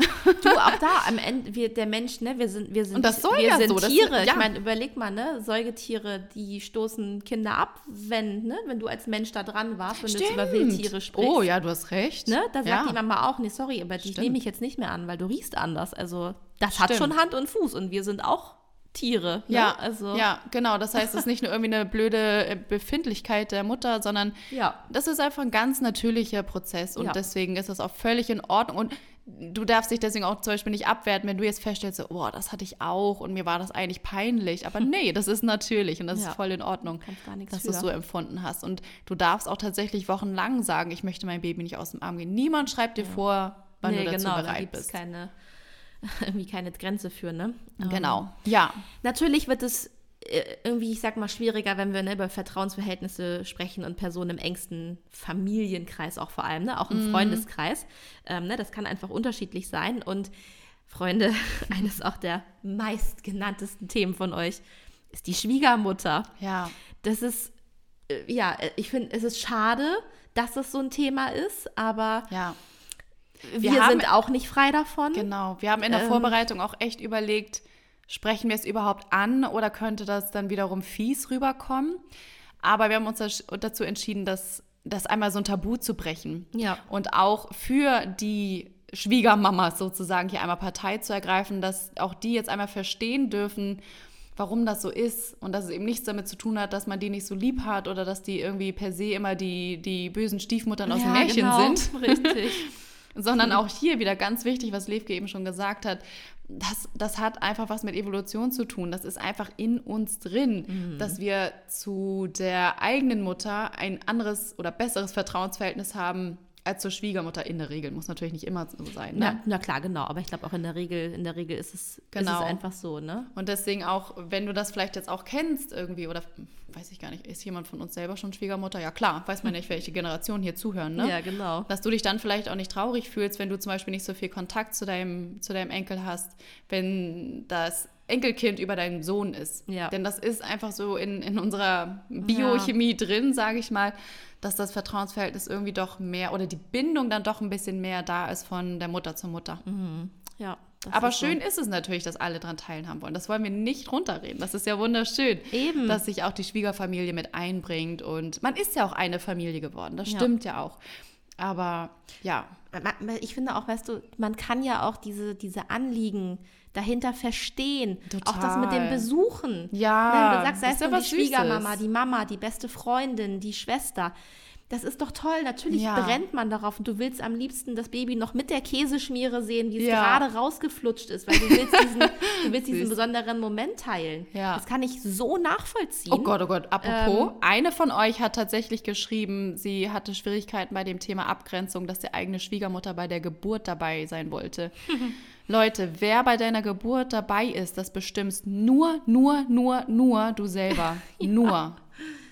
A: Du, auch da, am Ende, wir, der Mensch, ne, wir sind, wir sind,
B: Und das soll
A: wir
B: ja
A: sind
B: so,
A: Tiere. Das, ja. Ich meine, überleg mal, ne, Säugetiere, die stoßen Kinder ab, wenn, ne, wenn du als Mensch da dran warst, wenn Stimmt. du über Wildtiere sprichst.
B: Oh ja, du hast recht.
A: Ne, da sagt ja. die Mama auch, nee, sorry, aber die nehme ich jetzt nicht mehr an, weil du riechst anders. Also, das Stimmt. hat schon Hand und Fuß und wir sind auch Tiere.
B: Ne? Ja, also. ja, genau. Das heißt, es ist nicht nur irgendwie eine blöde äh, Befindlichkeit der Mutter, sondern ja. das ist einfach ein ganz natürlicher Prozess und ja. deswegen ist das auch völlig in Ordnung. Und du darfst dich deswegen auch zum Beispiel nicht abwerten, wenn du jetzt feststellst, oh, das hatte ich auch und mir war das eigentlich peinlich. Aber <laughs> nee, das ist natürlich und das ja. ist voll in Ordnung, dass du es so empfunden hast. Und du darfst auch tatsächlich wochenlang sagen, ich möchte mein Baby nicht aus dem Arm gehen. Niemand schreibt dir vor, wann nee, du dazu genau, bereit da bist.
A: Keine <laughs> irgendwie keine Grenze für, ne?
B: Genau, ähm, ja.
A: Natürlich wird es äh, irgendwie, ich sag mal, schwieriger, wenn wir ne, über Vertrauensverhältnisse sprechen und Personen im engsten Familienkreis auch vor allem, ne? auch im mm. Freundeskreis. Ähm, ne? Das kann einfach unterschiedlich sein. Und Freunde, <laughs> eines auch der meistgenanntesten Themen von euch ist die Schwiegermutter.
B: Ja.
A: Das ist, äh, ja, ich finde, es ist schade, dass es so ein Thema ist, aber
B: ja
A: wir, wir haben, sind auch nicht frei davon.
B: Genau, wir haben in der ähm, Vorbereitung auch echt überlegt, sprechen wir es überhaupt an oder könnte das dann wiederum fies rüberkommen? Aber wir haben uns dazu entschieden, das, das einmal so ein Tabu zu brechen.
A: Ja.
B: Und auch für die Schwiegermamas sozusagen hier einmal Partei zu ergreifen, dass auch die jetzt einmal verstehen dürfen, warum das so ist und dass es eben nichts damit zu tun hat, dass man die nicht so lieb hat oder dass die irgendwie per se immer die, die bösen Stiefmuttern aus ja, dem Märchen genau, sind. <laughs>
A: Richtig.
B: Sondern auch hier wieder ganz wichtig, was Levke eben schon gesagt hat, das, das hat einfach was mit Evolution zu tun. Das ist einfach in uns drin, mhm. dass wir zu der eigenen Mutter ein anderes oder besseres Vertrauensverhältnis haben als zur Schwiegermutter in der Regel. Muss natürlich nicht immer so sein. Ne?
A: Na, na klar, genau. Aber ich glaube auch in der Regel, in der Regel ist es, genau. ist es genau. einfach so, ne?
B: Und deswegen auch, wenn du das vielleicht jetzt auch kennst irgendwie, oder weiß ich gar nicht, ist jemand von uns selber schon Schwiegermutter? Ja klar, weiß man nicht, welche Generation hier zuhören, ne?
A: Ja, genau.
B: Dass du dich dann vielleicht auch nicht traurig fühlst, wenn du zum Beispiel nicht so viel Kontakt zu deinem, zu deinem Enkel hast, wenn das Enkelkind über deinen Sohn ist.
A: Ja.
B: Denn das ist einfach so in, in unserer Biochemie ja. drin, sage ich mal, dass das Vertrauensverhältnis irgendwie doch mehr oder die Bindung dann doch ein bisschen mehr da ist von der Mutter zur Mutter.
A: Mhm. Ja,
B: Aber
A: ist so.
B: schön ist es natürlich, dass alle daran teilhaben wollen. Das wollen wir nicht runterreden. Das ist ja wunderschön.
A: Eben.
B: Dass sich auch die Schwiegerfamilie mit einbringt. Und man ist ja auch eine Familie geworden. Das
A: Ja.
B: stimmt ja auch. Aber ja,
A: Ich finde auch, weißt du, man kann ja auch diese, diese Anliegen dahinter verstehen. Auch das mit dem
B: Total.
A: Besuchen.
B: Ja,
A: Ne, du sagst, sei es
B: ist ja
A: die
B: was Süßes.
A: Schwiegermama, die Mama, die beste Freundin, die Schwester. Das ist doch toll. Natürlich
B: Ja.
A: brennt man darauf und du willst am liebsten das Baby noch mit der Käseschmiere sehen, wie es
B: Ja.
A: gerade rausgeflutscht ist, weil du willst diesen, <laughs> du willst diesen besonderen Moment teilen.
B: Ja.
A: Das kann ich so nachvollziehen.
B: Oh Gott, oh Gott. Apropos,
A: Ähm.
B: eine von euch hat tatsächlich geschrieben, sie hatte Schwierigkeiten bei dem Thema Abgrenzung, dass die eigene Schwiegermutter bei der Geburt dabei sein wollte. <laughs> Leute, wer bei deiner Geburt dabei ist, das bestimmst nur, nur, nur, nur du selber. <laughs> Nur.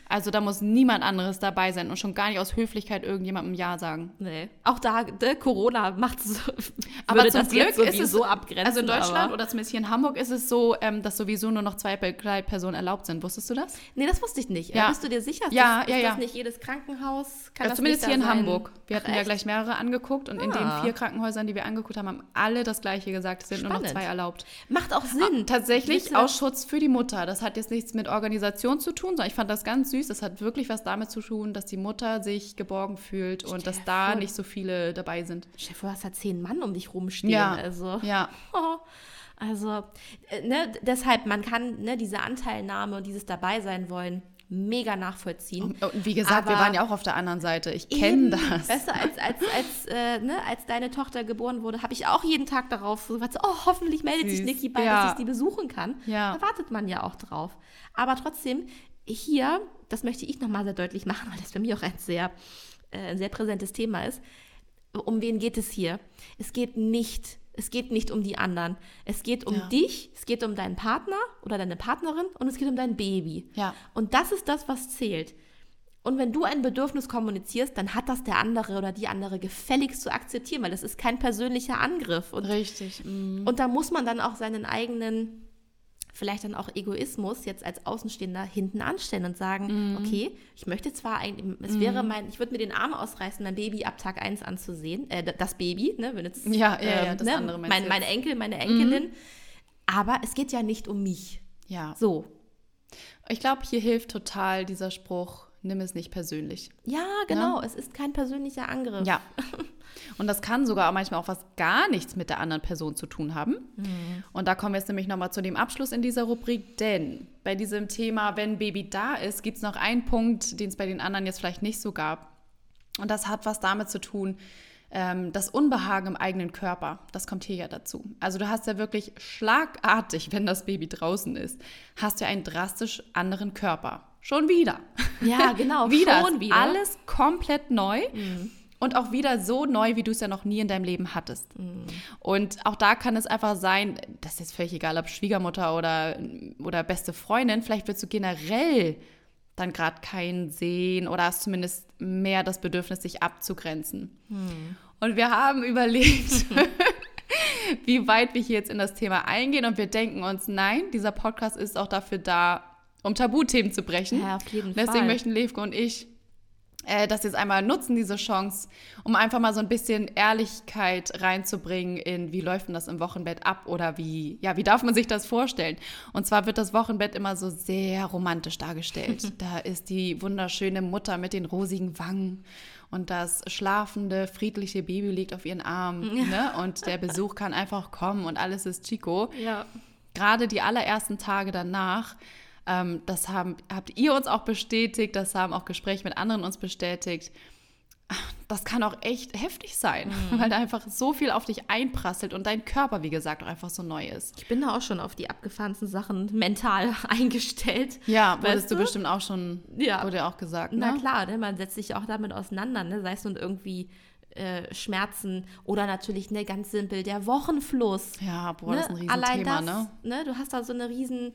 B: Also da muss niemand anderes dabei sein und schon gar nicht aus Höflichkeit irgendjemandem Ja sagen.
A: Nee. Auch da, ne, Corona macht es. <laughs>
B: Aber
A: würde
B: zum
A: das
B: Glück ist es
A: sowieso abgrenzen.
B: Also in Deutschland
A: aber,
B: oder zumindest hier in Hamburg ist es so, ähm, dass sowieso nur noch zwei Begleitpersonen erlaubt sind. Wusstest du das?
A: Nee, das wusste ich nicht.
B: Ja.
A: Bist du dir sicher?
B: Ja,
A: das,
B: ja,
A: ist
B: ja.
A: das nicht jedes Krankenhaus? Kann
B: Ja,
A: das
B: zumindest hier in
A: sein?
B: Hamburg. Wir hatten
A: Ach,
B: ja
A: echt?
B: gleich mehrere angeguckt und in den
A: Ah.
B: vier Krankenhäusern, die wir angeguckt haben, haben alle das Gleiche gesagt. Es sind nur noch
A: Spannend.
B: zwei erlaubt.
A: Macht auch Sinn.
B: Ah, Tatsächlich aus Schutz für die Mutter. Das hat jetzt nichts mit Organisation zu tun, sondern ich fand das ganz süß. Das hat wirklich was damit zu tun, dass die Mutter sich geborgen fühlt und
A: Stell
B: dass da
A: vor.
B: nicht so viele dabei sind.
A: Vor, du hast da zehn Mann um dich rumstehen.
B: Ja.
A: Also,
B: Ja, <laughs>
A: oh, also äh, ne, deshalb, man kann ne, diese Anteilnahme und dieses Dabeisein wollen mega nachvollziehen.
B: und, wie gesagt, wir
A: Aber-
B: waren ja auch auf der anderen Seite. Ich kenne das.
A: Du, als, als, als, äh, ne, als deine Tochter geboren wurde, habe ich auch jeden Tag darauf so, oh, hoffentlich meldet sich
B: Süß.
A: Niki bei,
B: Ja.
A: dass ich die besuchen kann.
B: Ja.
A: Da wartet man ja auch drauf. Aber trotzdem, hier, das möchte ich nochmal sehr deutlich machen, weil das für mich auch ein sehr, äh, sehr präsentes Thema ist. Um wen geht es hier? Es geht nicht, es geht nicht um die anderen. Es geht um
B: Ja.
A: dich, es geht um deinen Partner oder deine Partnerin und es geht um dein Baby.
B: Ja.
A: Und das ist das, was zählt. Und wenn du ein Bedürfnis kommunizierst, dann hat das der andere oder die andere gefälligst zu akzeptieren, weil das ist kein persönlicher Angriff. Und,
B: Richtig. mm.
A: und da muss man dann auch seinen eigenen, vielleicht dann auch Egoismus jetzt als Außenstehender hinten anstellen und sagen,
B: Mhm.
A: okay, ich möchte zwar eigentlich, es wäre mein, ich würde mir den Arm ausreißen, mein Baby ab Tag 1 anzusehen, äh, das Baby, ne, wenn jetzt,
B: Ja, ja, ja, das
A: ne,
B: andere
A: mein, meine Enkel, meine Enkelin, aber es geht ja nicht um mich.
B: Ja.
A: So,
B: Ich glaube, hier hilft total dieser Spruch, nimm es nicht persönlich.
A: ja, genau, es ist kein persönlicher Angriff.
B: Ja. <laughs> Und das kann sogar manchmal auch was gar nichts mit der anderen Person zu tun haben. Und da kommen wir jetzt nämlich nochmal zu dem Abschluss in dieser Rubrik, denn bei diesem Thema, wenn Baby da ist, gibt es noch einen Punkt, den es bei den anderen jetzt vielleicht nicht so gab. Und das hat was damit zu tun, ähm, das Unbehagen im eigenen Körper, das kommt hier ja dazu. Also du hast ja wirklich schlagartig, wenn das Baby draußen ist, hast du einen drastisch anderen Körper. Schon wieder.
A: Ja, genau, <laughs>
B: wieder.
A: schon wieder.
B: Alles komplett neu. Und auch wieder so neu, wie du es ja noch nie in deinem Leben hattest. Und auch da kann es einfach sein, das ist jetzt völlig egal, ob Schwiegermutter oder, oder beste Freundin, vielleicht willst du generell dann gerade keinen sehen oder hast zumindest mehr das Bedürfnis, sich abzugrenzen. Und wir haben <laughs> überlegt, wie weit wir hier jetzt in das Thema eingehen und wir denken uns, nein, dieser Podcast ist auch dafür da, um Tabuthemen zu brechen.
A: Ja, auf jeden
B: Deswegen
A: Fall.
B: möchten Levke und ich äh, das jetzt einmal nutzen, diese Chance, um einfach mal so ein bisschen Ehrlichkeit reinzubringen in, wie läuft denn das im Wochenbett ab oder wie, ja, wie darf man sich das vorstellen? Und zwar wird das Wochenbett immer so sehr romantisch dargestellt. <laughs> da ist die wunderschöne Mutter mit den rosigen Wangen und das schlafende, friedliche Baby liegt auf ihren Arm ne? und der Besuch kann einfach kommen und alles ist Chico
A: Ja.
B: gerade die allerersten Tage danach, ähm, das haben, habt ihr uns auch bestätigt, das haben auch Gespräche mit anderen uns bestätigt. Das kann auch echt heftig sein, weil da einfach so viel auf dich einprasselt und dein Körper, wie gesagt, auch einfach so neu ist.
A: Ich bin da auch schon auf die abgefahrensten Sachen mental <laughs> eingestellt.
B: Ja, wurdest du
A: du?
B: bestimmt auch schon,
A: Ja.
B: wurde ja auch gesagt,
A: Na
B: ne?
A: klar, ne, man setzt sich auch damit auseinander, ne? sei es nun irgendwie äh, Schmerzen oder natürlich ne, ganz simpel der Wochenfluss.
B: Ja, boah, das ist ein
A: ne? Allein
B: Riesenthema,
A: das,
B: ne?
A: ne? Du hast da so eine riesen,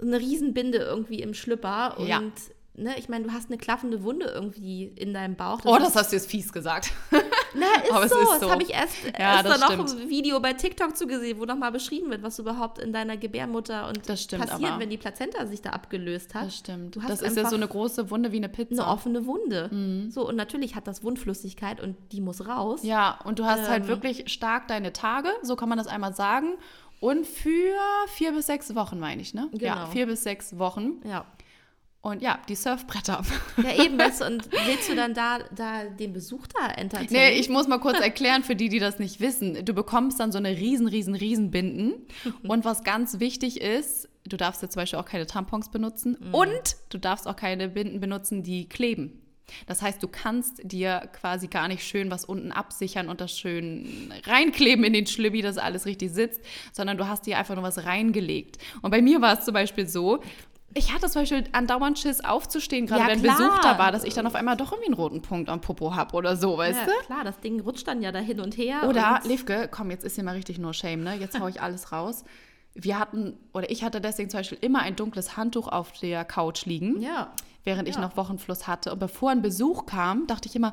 A: eine Riesenbinde irgendwie im Schlüpper
B: Ja.
A: und ne, ich meine, du hast eine klaffende Wunde irgendwie in deinem Bauch.
B: Oh, das hast du jetzt fies gesagt. <laughs>
A: Na, ist
B: Aber es
A: so.
B: ist
A: Das
B: so.
A: habe ich erst,
B: Ja,
A: erst
B: das
A: dann noch
B: stimmt.
A: ein Video bei TikTok zugesehen, wo nochmal beschrieben wird, was überhaupt in deiner Gebärmutter und
B: Das
A: passiert,
B: aber.
A: wenn die Plazenta sich da abgelöst hat.
B: Das stimmt.
A: Du hast
B: Das ist ja so eine große Wunde wie eine Pizza.
A: eine offene Wunde. So, und natürlich hat das Wundflüssigkeit und die muss raus.
B: Ja, und du hast halt
A: Ähm.
B: wirklich stark deine Tage, so kann man das einmal sagen. Und für vier bis sechs Wochen, meine ich, ne? Ja,
A: Genau.
B: vier bis sechs Wochen.
A: Ja.
B: Und ja, die Surfbretter. <laughs>
A: Ja, eben, weißt du, und willst du dann da, da den Besuch da entertainen?
B: Nee, ich muss mal kurz erklären für die, die das nicht wissen. Du bekommst dann so eine riesen, riesen, riesen Binden. <laughs> Und was ganz wichtig ist, du darfst jetzt zum Beispiel auch keine Tampons benutzen. Und du darfst auch keine Binden benutzen, die kleben. Das heißt, du kannst dir quasi gar nicht schön was unten absichern und das schön reinkleben in den Schlübbi, dass alles richtig sitzt, sondern du hast dir einfach nur was reingelegt. Und bei mir war es zum Beispiel so, ich hatte zum Beispiel andauernd Schiss aufzustehen, gerade
A: Ja,
B: wenn
A: klar.
B: Besuch da war, dass ich dann auf einmal doch irgendwie einen roten Punkt am Popo habe oder so, weißt
A: ja,
B: du?
A: klar, das Ding rutscht dann ja da hin und her.
B: Oder,
A: und
B: Livke, komm, jetzt ist hier mal richtig nur Shame, ne? Jetzt hau ich alles raus. Wir hatten, oder ich hatte deswegen zum Beispiel immer ein dunkles Handtuch auf der Couch liegen,
A: Ja.
B: Während ich
A: Ja.
B: noch Wochenfluss hatte. Und bevor ein Besuch kam, dachte ich immer,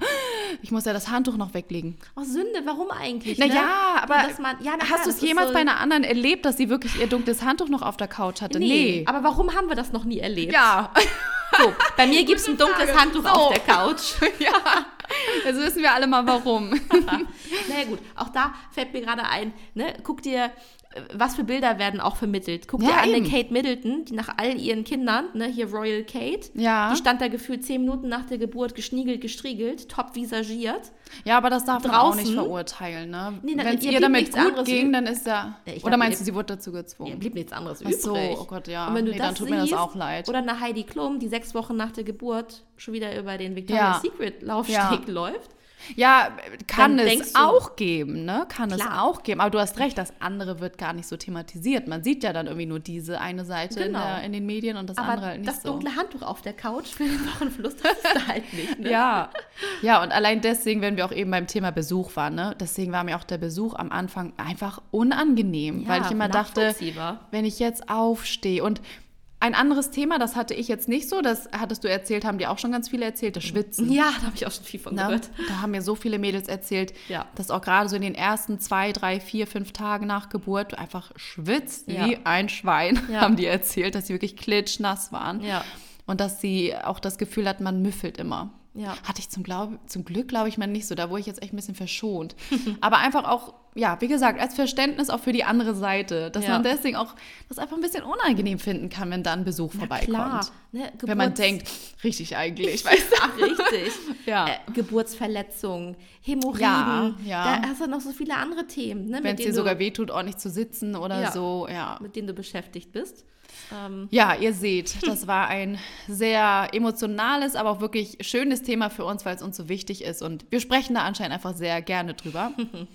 B: ich muss ja das Handtuch noch weglegen.
A: Oh, Sünde, warum eigentlich?
B: Naja,
A: ne?
B: aber
A: Dass man, ja, na
B: hast du es jemals
A: so,
B: bei einer anderen erlebt, dass sie wirklich ihr dunkles Handtuch noch auf der Couch hatte?
A: Nee, aber warum haben wir das noch nie erlebt?
B: Ja, <laughs>
A: So, bei mir gibt es ein dunkles
B: Frage.
A: Handtuch
B: So.
A: auf der Couch. <laughs> <laughs>
B: ja. Jetzt wissen wir alle mal warum.
A: naja gut, auch da fällt mir gerade ein, ne, guck dir, was für Bilder werden auch vermittelt. Guck
B: Ja,
A: dir an,
B: eben.
A: Kate Middleton, die nach all ihren Kindern, ne, hier Royal Kate,
B: Ja.
A: die stand da gefühlt zehn Minuten nach der Geburt geschniegelt, gestriegelt, top visagiert.
B: Ja, aber das darf man auch nicht
A: Draußen?
B: verurteilen, ne?
A: Nee,
B: Wenn es
A: ihr
B: ihr damit
A: nichts
B: gut
A: anderes
B: ging, dann ist ja...
A: Ja,
B: Oder meinst du, sie wurde dazu gezwungen?
A: blieb nichts anderes
B: Ach so,
A: übrig.
B: oh Gott, ja.
A: Und wenn du
B: Nee,
A: das
B: dann tut mir das
A: siehst,
B: auch leid.
A: Oder eine Heidi Klum, die sechs Wochen nach der Geburt schon wieder über den Victoria's
B: Ja.
A: Secret Laufsteg
B: Ja.
A: läuft.
B: Ja, kann
A: Dann
B: es auch geben, ne? Kann es
A: Klar.
B: auch geben. Aber du hast recht, das andere wird gar nicht so thematisiert. Man sieht ja dann irgendwie nur diese eine Seite in,
A: Genau.
B: der, in den Medien und das
A: Aber
B: andere halt nicht
A: das
B: so.
A: dunkle Handtuch auf der Couch für den Wochenfluss, das ist da halt nicht. Ne? <laughs>
B: Ja, ja, und allein deswegen, wenn wir auch eben beim Thema Besuch waren, ne, deswegen war mir auch der Besuch am Anfang einfach unangenehm,
A: Ja,
B: weil ich immer dachte, wenn ich jetzt aufstehe und ein anderes Thema, das hatte ich jetzt nicht so, das hattest du erzählt, haben dir auch schon ganz viele erzählt, das Schwitzen.
A: Ja, da habe ich auch schon viel von
B: Ne?
A: gehört.
B: Da haben mir so viele Mädels erzählt,
A: Ja.
B: dass auch gerade so in den ersten zwei, drei, vier, fünf Tagen nach Geburt du einfach schwitzt
A: Ja.
B: wie ein Schwein,
A: Ja.
B: haben die erzählt, dass sie wirklich klitschnass waren.
A: Ja.
B: Und dass sie auch das Gefühl hat, man müffelt immer.
A: Ja.
B: Hatte ich zum, Glaub, zum Glück, glaube ich, mal nicht so. Da wurde ich jetzt echt ein bisschen verschont. <laughs> Aber einfach auch, ja, wie gesagt, als Verständnis auch für die andere Seite. Dass
A: Ja.
B: man deswegen auch das einfach ein bisschen unangenehm finden kann, wenn da ein Besuch vorbeikommt.
A: Klar. Ne,
B: Wenn man
A: Geburts-
B: denkt, richtig eigentlich, <laughs> weißt du?
A: Richtig. <laughs>
B: Ja.
A: Äh, Geburtsverletzungen, Hämorrhoiden.
B: Ja, ja.
A: Da hast du noch so viele andere Themen, ne,
B: Wenn es dir sogar wehtut, ordentlich zu sitzen oder so, ja.
A: mit denen du beschäftigt bist. Ähm,
B: Ja, ihr seht, das war ein sehr emotionales, aber auch wirklich schönes Thema für uns, weil es uns so wichtig ist. Und wir sprechen da anscheinend einfach sehr gerne drüber. <laughs>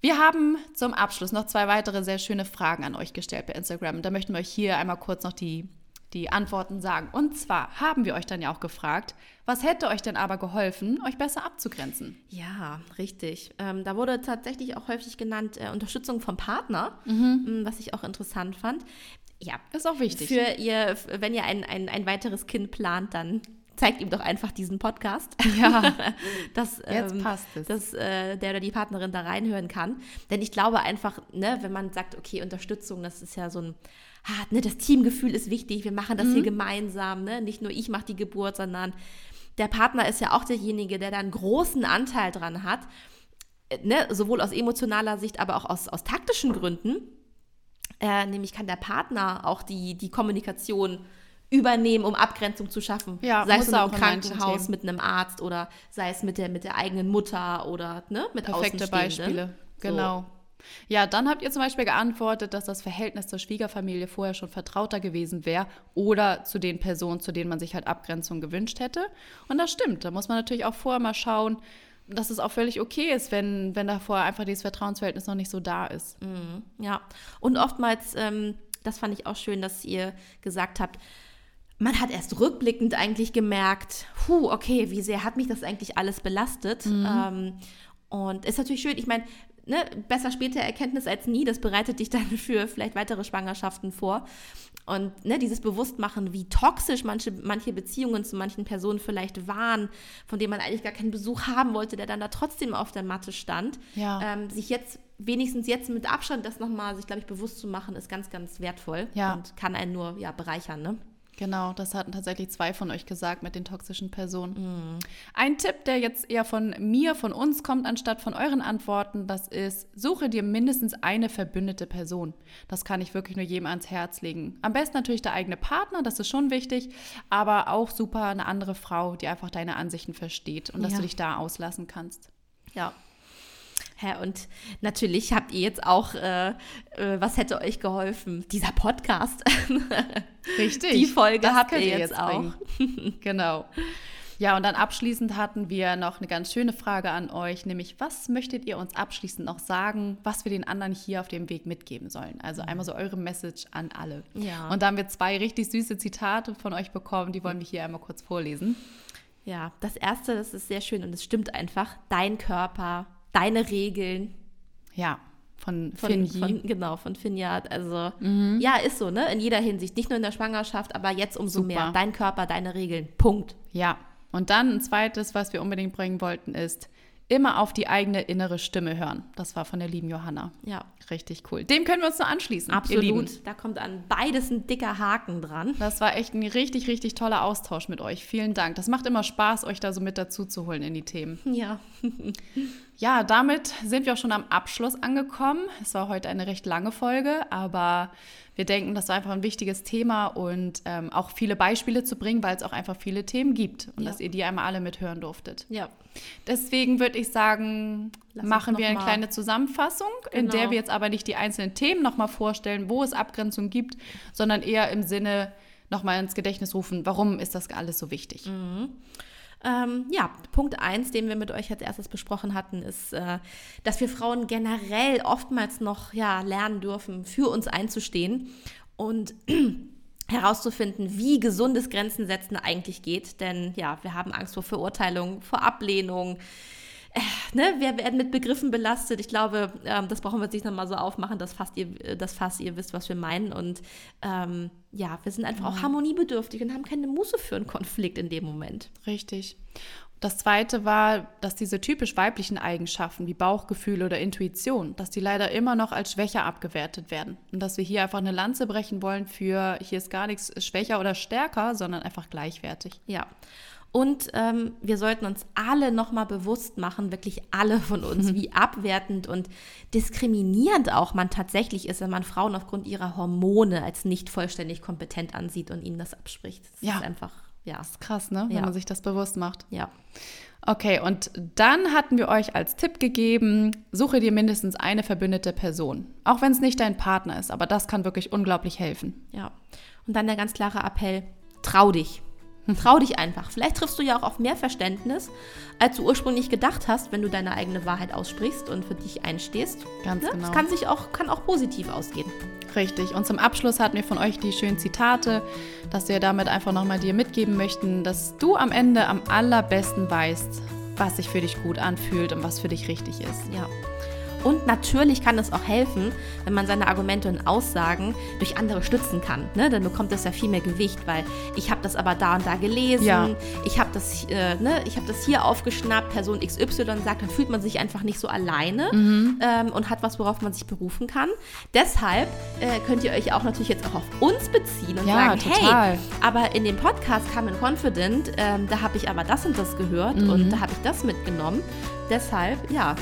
B: Wir haben zum Abschluss noch zwei weitere sehr schöne Fragen an euch gestellt bei Instagram. Da möchten wir euch hier einmal kurz noch die, die Antworten sagen. Und zwar haben wir euch dann ja auch gefragt, was hätte euch denn aber geholfen, euch besser abzugrenzen?
A: Ja, richtig. Ähm, da wurde tatsächlich auch häufig genannt äh, Unterstützung vom Partner,
B: Mhm.
A: m, was ich auch interessant fand. Ja,
B: Ist auch wichtig.
A: für ihr, wenn ihr ein, ein, ein weiteres Kind plant, dann zeigt ihm doch einfach diesen Podcast.
B: Ja. <laughs>
A: dass,
B: Jetzt
A: ähm,
B: passt es.
A: dass äh, der oder die Partnerin da reinhören kann. Denn ich glaube einfach, ne, wenn man sagt, okay, Unterstützung, das ist ja so ein, ah, ne, das Teamgefühl ist wichtig, wir machen das hier gemeinsam, ne? nicht nur ich mache die Geburt, sondern der Partner ist ja auch derjenige, der da einen großen Anteil dran hat, ne, sowohl aus emotionaler Sicht, aber auch aus, aus taktischen Gründen. Äh, nämlich kann der Partner auch die, die Kommunikation übernehmen, um Abgrenzung zu schaffen.
B: Ja,
A: sei es
B: auch manchen
A: Krankenhaus mit einem Arzt oder sei es mit der, mit der eigenen Mutter oder ne, mit
B: Perfekte. Beispiele. Genau. Ja, dann habt ihr zum Beispiel geantwortet, dass das Verhältnis zur Schwiegerfamilie vorher schon vertrauter gewesen wäre oder zu den Personen, zu denen man sich halt Abgrenzung gewünscht hätte. Und das stimmt. Da muss man natürlich auch vorher mal schauen, dass es auch völlig okay ist, wenn, wenn da vorher einfach dieses Vertrauensverhältnis noch nicht so da ist.
A: Ja, und oftmals, ähm, das fand ich auch schön, dass ihr gesagt habt, man hat erst rückblickend eigentlich gemerkt, puh, okay, wie sehr hat mich das eigentlich alles belastet. Ähm, und ist natürlich schön, ich meine, ne, besser später Erkenntnis als nie, das bereitet dich <laughs> dann für vielleicht weitere Schwangerschaften vor. Und ne, dieses Bewusstmachen, wie toxisch manche, manche Beziehungen zu manchen Personen vielleicht waren, von denen man eigentlich gar keinen Besuch haben wollte, der dann da trotzdem auf der Matte stand.
B: Ja.
A: Ähm, sich jetzt, wenigstens jetzt mit Abstand, das nochmal sich, glaube ich, bewusst zu machen, ist ganz, ganz wertvoll
B: Ja.
A: und kann einen nur ja, bereichern. Ne?
B: Genau, das hatten tatsächlich zwei von euch gesagt mit den toxischen Personen.
A: Mhm.
B: Ein Tipp, der jetzt eher von mir, von uns kommt, anstatt von euren Antworten, das ist, suche dir mindestens eine verbündete Person. Das kann ich wirklich nur jedem ans Herz legen. Am besten natürlich der eigene Partner, das ist schon wichtig, aber auch super eine andere Frau, die einfach deine Ansichten versteht und dass
A: Ja.
B: du dich da auslassen kannst.
A: Ja. Ja, und natürlich habt ihr jetzt auch, äh, äh, was hätte euch geholfen? Dieser Podcast. <laughs>
B: Richtig.
A: Die Folge habt ihr jetzt auch.
B: bringen. <laughs> genau. Ja, und dann abschließend hatten wir noch eine ganz schöne Frage an euch, nämlich was möchtet ihr uns abschließend noch sagen, was wir den anderen hier auf dem Weg mitgeben sollen? Also einmal so eure Message an alle.
A: Ja.
B: Und da haben wir zwei richtig süße Zitate von euch bekommen, die wollen wir hier einmal kurz vorlesen.
A: Ja, das erste, das ist sehr schön und es stimmt einfach. Dein Körper, deine Regeln.
B: Ja, von,
A: Von, von, genau, von Finjard. Also, ja, ist so, ne? In jeder Hinsicht. Nicht nur in der Schwangerschaft, aber jetzt umso
B: Super.
A: mehr. Dein Körper, deine Regeln. Punkt.
B: Ja, und dann ein zweites, was wir unbedingt bringen wollten, ist immer auf die eigene innere Stimme hören. Das war von der lieben Johanna.
A: Ja,
B: Richtig cool. Dem können wir uns nur anschließen.
A: Absolut. Da kommt an beides ein dicker Haken dran.
B: Das war echt ein richtig, richtig toller Austausch mit euch. Vielen Dank. Das macht immer Spaß, euch da so mit dazu zu holen in die Themen.
A: Ja. <laughs>
B: Ja, damit sind wir auch schon am Abschluss angekommen. Es war heute eine recht lange Folge, aber wir denken, das war einfach ein wichtiges Thema und ähm, auch viele Beispiele zu bringen, weil es auch einfach viele Themen gibt und
A: Ja.
B: dass ihr die einmal alle mithören durftet.
A: Ja.
B: Deswegen würde ich sagen,
A: Lass
B: machen wir eine
A: mal-
B: kleine Zusammenfassung, in
A: Genau.
B: der wir jetzt aber nicht die einzelnen Themen nochmal vorstellen, wo es Abgrenzung gibt, sondern eher im Sinne nochmal ins Gedächtnis rufen, warum ist das alles so wichtig?
A: Ähm, ja, Punkt eins, den wir mit euch als erstes besprochen hatten, ist, äh, dass wir Frauen generell oftmals noch ja, lernen dürfen, für uns einzustehen und <clears throat> herauszufinden, wie gesundes Grenzen setzen eigentlich geht. Denn ja, wir haben Angst vor Verurteilung, vor Ablehnung. Ne, wir werden mit Begriffen belastet. Ich glaube, ähm, das brauchen wir jetzt nicht nochmal so aufmachen, dass fast ihr, äh, dass fast ihr wisst, was wir meinen. Und ähm, ja, wir sind einfach auch harmoniebedürftig und haben keine Muße für einen Konflikt in dem Moment.
B: Richtig. Das zweite war, dass diese typisch weiblichen Eigenschaften wie Bauchgefühl oder Intuition, dass die leider immer noch als schwächer abgewertet werden. Und dass wir hier einfach eine Lanze brechen wollen für, hier ist gar nichts schwächer oder stärker, sondern einfach gleichwertig.
A: Ja. Und ähm, wir sollten uns alle nochmal bewusst machen, wirklich alle von uns, <laughs> wie abwertend und diskriminierend auch man tatsächlich ist, wenn man Frauen aufgrund ihrer Hormone als nicht vollständig kompetent ansieht und ihnen das abspricht. Das
B: Ja.
A: ist einfach, ja.
B: Krass, ne? Wenn
A: Ja.
B: man sich das bewusst macht.
A: Ja.
B: Okay, und dann hatten wir euch als Tipp gegeben, suche dir mindestens eine verbündete Person. Auch wenn es nicht dein Partner ist, aber das kann wirklich unglaublich helfen.
A: Ja. Und dann der ganz klare Appell, trau dich. Trau dich einfach. Vielleicht triffst du ja auch auf mehr Verständnis, als du ursprünglich gedacht hast, wenn du deine eigene Wahrheit aussprichst und für dich einstehst.
B: Ganz
A: Ne?
B: genau.
A: Das kann sich auch, kann auch positiv ausgehen.
B: Richtig. Und zum Abschluss hatten wir von euch die schönen Zitate, dass wir damit einfach nochmal dir mitgeben möchten, dass du am Ende am allerbesten weißt, was sich für dich gut anfühlt und was für dich richtig ist.
A: Ja. Und natürlich kann es auch helfen, wenn man seine Argumente und Aussagen durch andere stützen kann. Ne? Dann bekommt das ja viel mehr Gewicht, weil ich habe das aber da und da gelesen,
B: Ja.
A: ich habe das, äh, ne? ich hab das hier aufgeschnappt, Person XY sagt, dann fühlt man sich einfach nicht so alleine
B: Mhm.
A: ähm, und hat was, worauf man sich berufen kann. Deshalb äh, könnt ihr euch auch natürlich jetzt auch auf uns beziehen und
B: Ja,
A: sagen,
B: total.
A: hey, aber in dem Podcast Come in Confident, ähm, da habe ich aber das und das gehört
B: Mhm.
A: und da habe ich das mitgenommen. Deshalb, ja,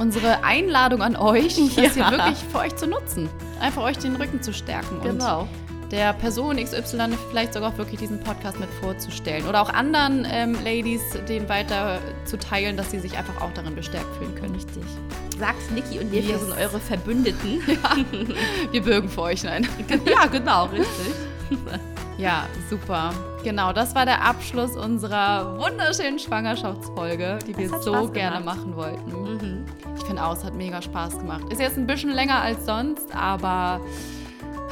B: Unsere Einladung an euch, <laughs> das hier
A: Ja.
B: wirklich für euch zu nutzen. Einfach euch den Rücken zu stärken
A: genau.
B: und der Person XY vielleicht sogar auch wirklich diesen Podcast mit vorzustellen. Oder auch anderen ähm, Ladies den weiter zu teilen, dass sie sich einfach auch darin bestärkt fühlen können.
A: Richtig. Sagt Niki und wir, wir
B: Yes.
A: sind eure Verbündeten. <laughs>
B: Wir bürgen für euch, nein.
A: ja, genau, richtig. <laughs>
B: Ja, super. Genau, das war der Abschluss unserer wunderschönen Schwangerschaftsfolge, die wir so
A: Spaß
B: gerne
A: gemacht.
B: machen wollten.
A: Mhm.
B: Ich finde auch, es hat mega Spaß gemacht. Ist jetzt ein bisschen länger als sonst, aber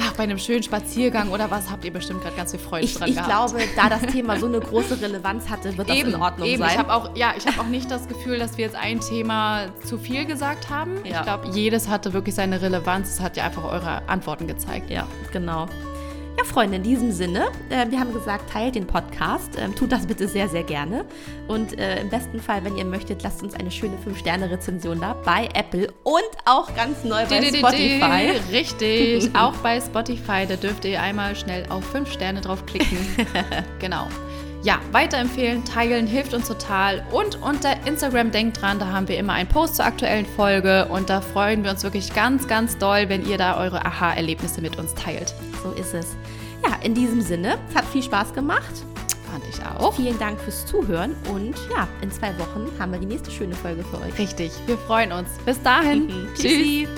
B: ach, bei einem schönen Spaziergang oder was habt ihr bestimmt gerade ganz viel Freude
A: Ich,
B: dran
A: ich
B: gehabt.
A: glaube, da das <laughs> Thema so eine große Relevanz hatte, wird das
B: eben,
A: in Ordnung
B: eben.
A: sein.
B: Ich habe auch, ja, ich habe auch nicht das Gefühl, dass wir jetzt ein Thema zu viel gesagt haben.
A: Ja.
B: Ich glaube, jedes hatte wirklich seine Relevanz. Es hat ja einfach eure Antworten gezeigt.
A: Ja, genau. Ja, Freunde, in diesem Sinne, äh, wir haben gesagt, teilt den Podcast. Ähm, tut das bitte sehr, sehr gerne. Und äh, im besten Fall, wenn ihr möchtet, lasst uns eine schöne 5-Sterne-Rezension da bei Apple und auch ganz neu bei Spotify.
B: Richtig, <laughs> auch bei Spotify, da dürft ihr einmal schnell auf 5 Sterne draufklicken. <laughs> genau. Ja, weiterempfehlen, teilen hilft uns total. Und unter Instagram denkt dran, da haben wir immer einen Post zur aktuellen Folge und da freuen wir uns wirklich ganz, ganz doll, wenn ihr da eure Aha-Erlebnisse mit uns teilt.
A: So ist es. Ja, in diesem Sinne, es hat viel Spaß gemacht.
B: Fand ich auch.
A: Vielen Dank fürs Zuhören und ja, in zwei Wochen haben wir die nächste schöne Folge für euch.
B: Richtig, wir freuen uns. Bis dahin. <laughs>
A: Tschüssi.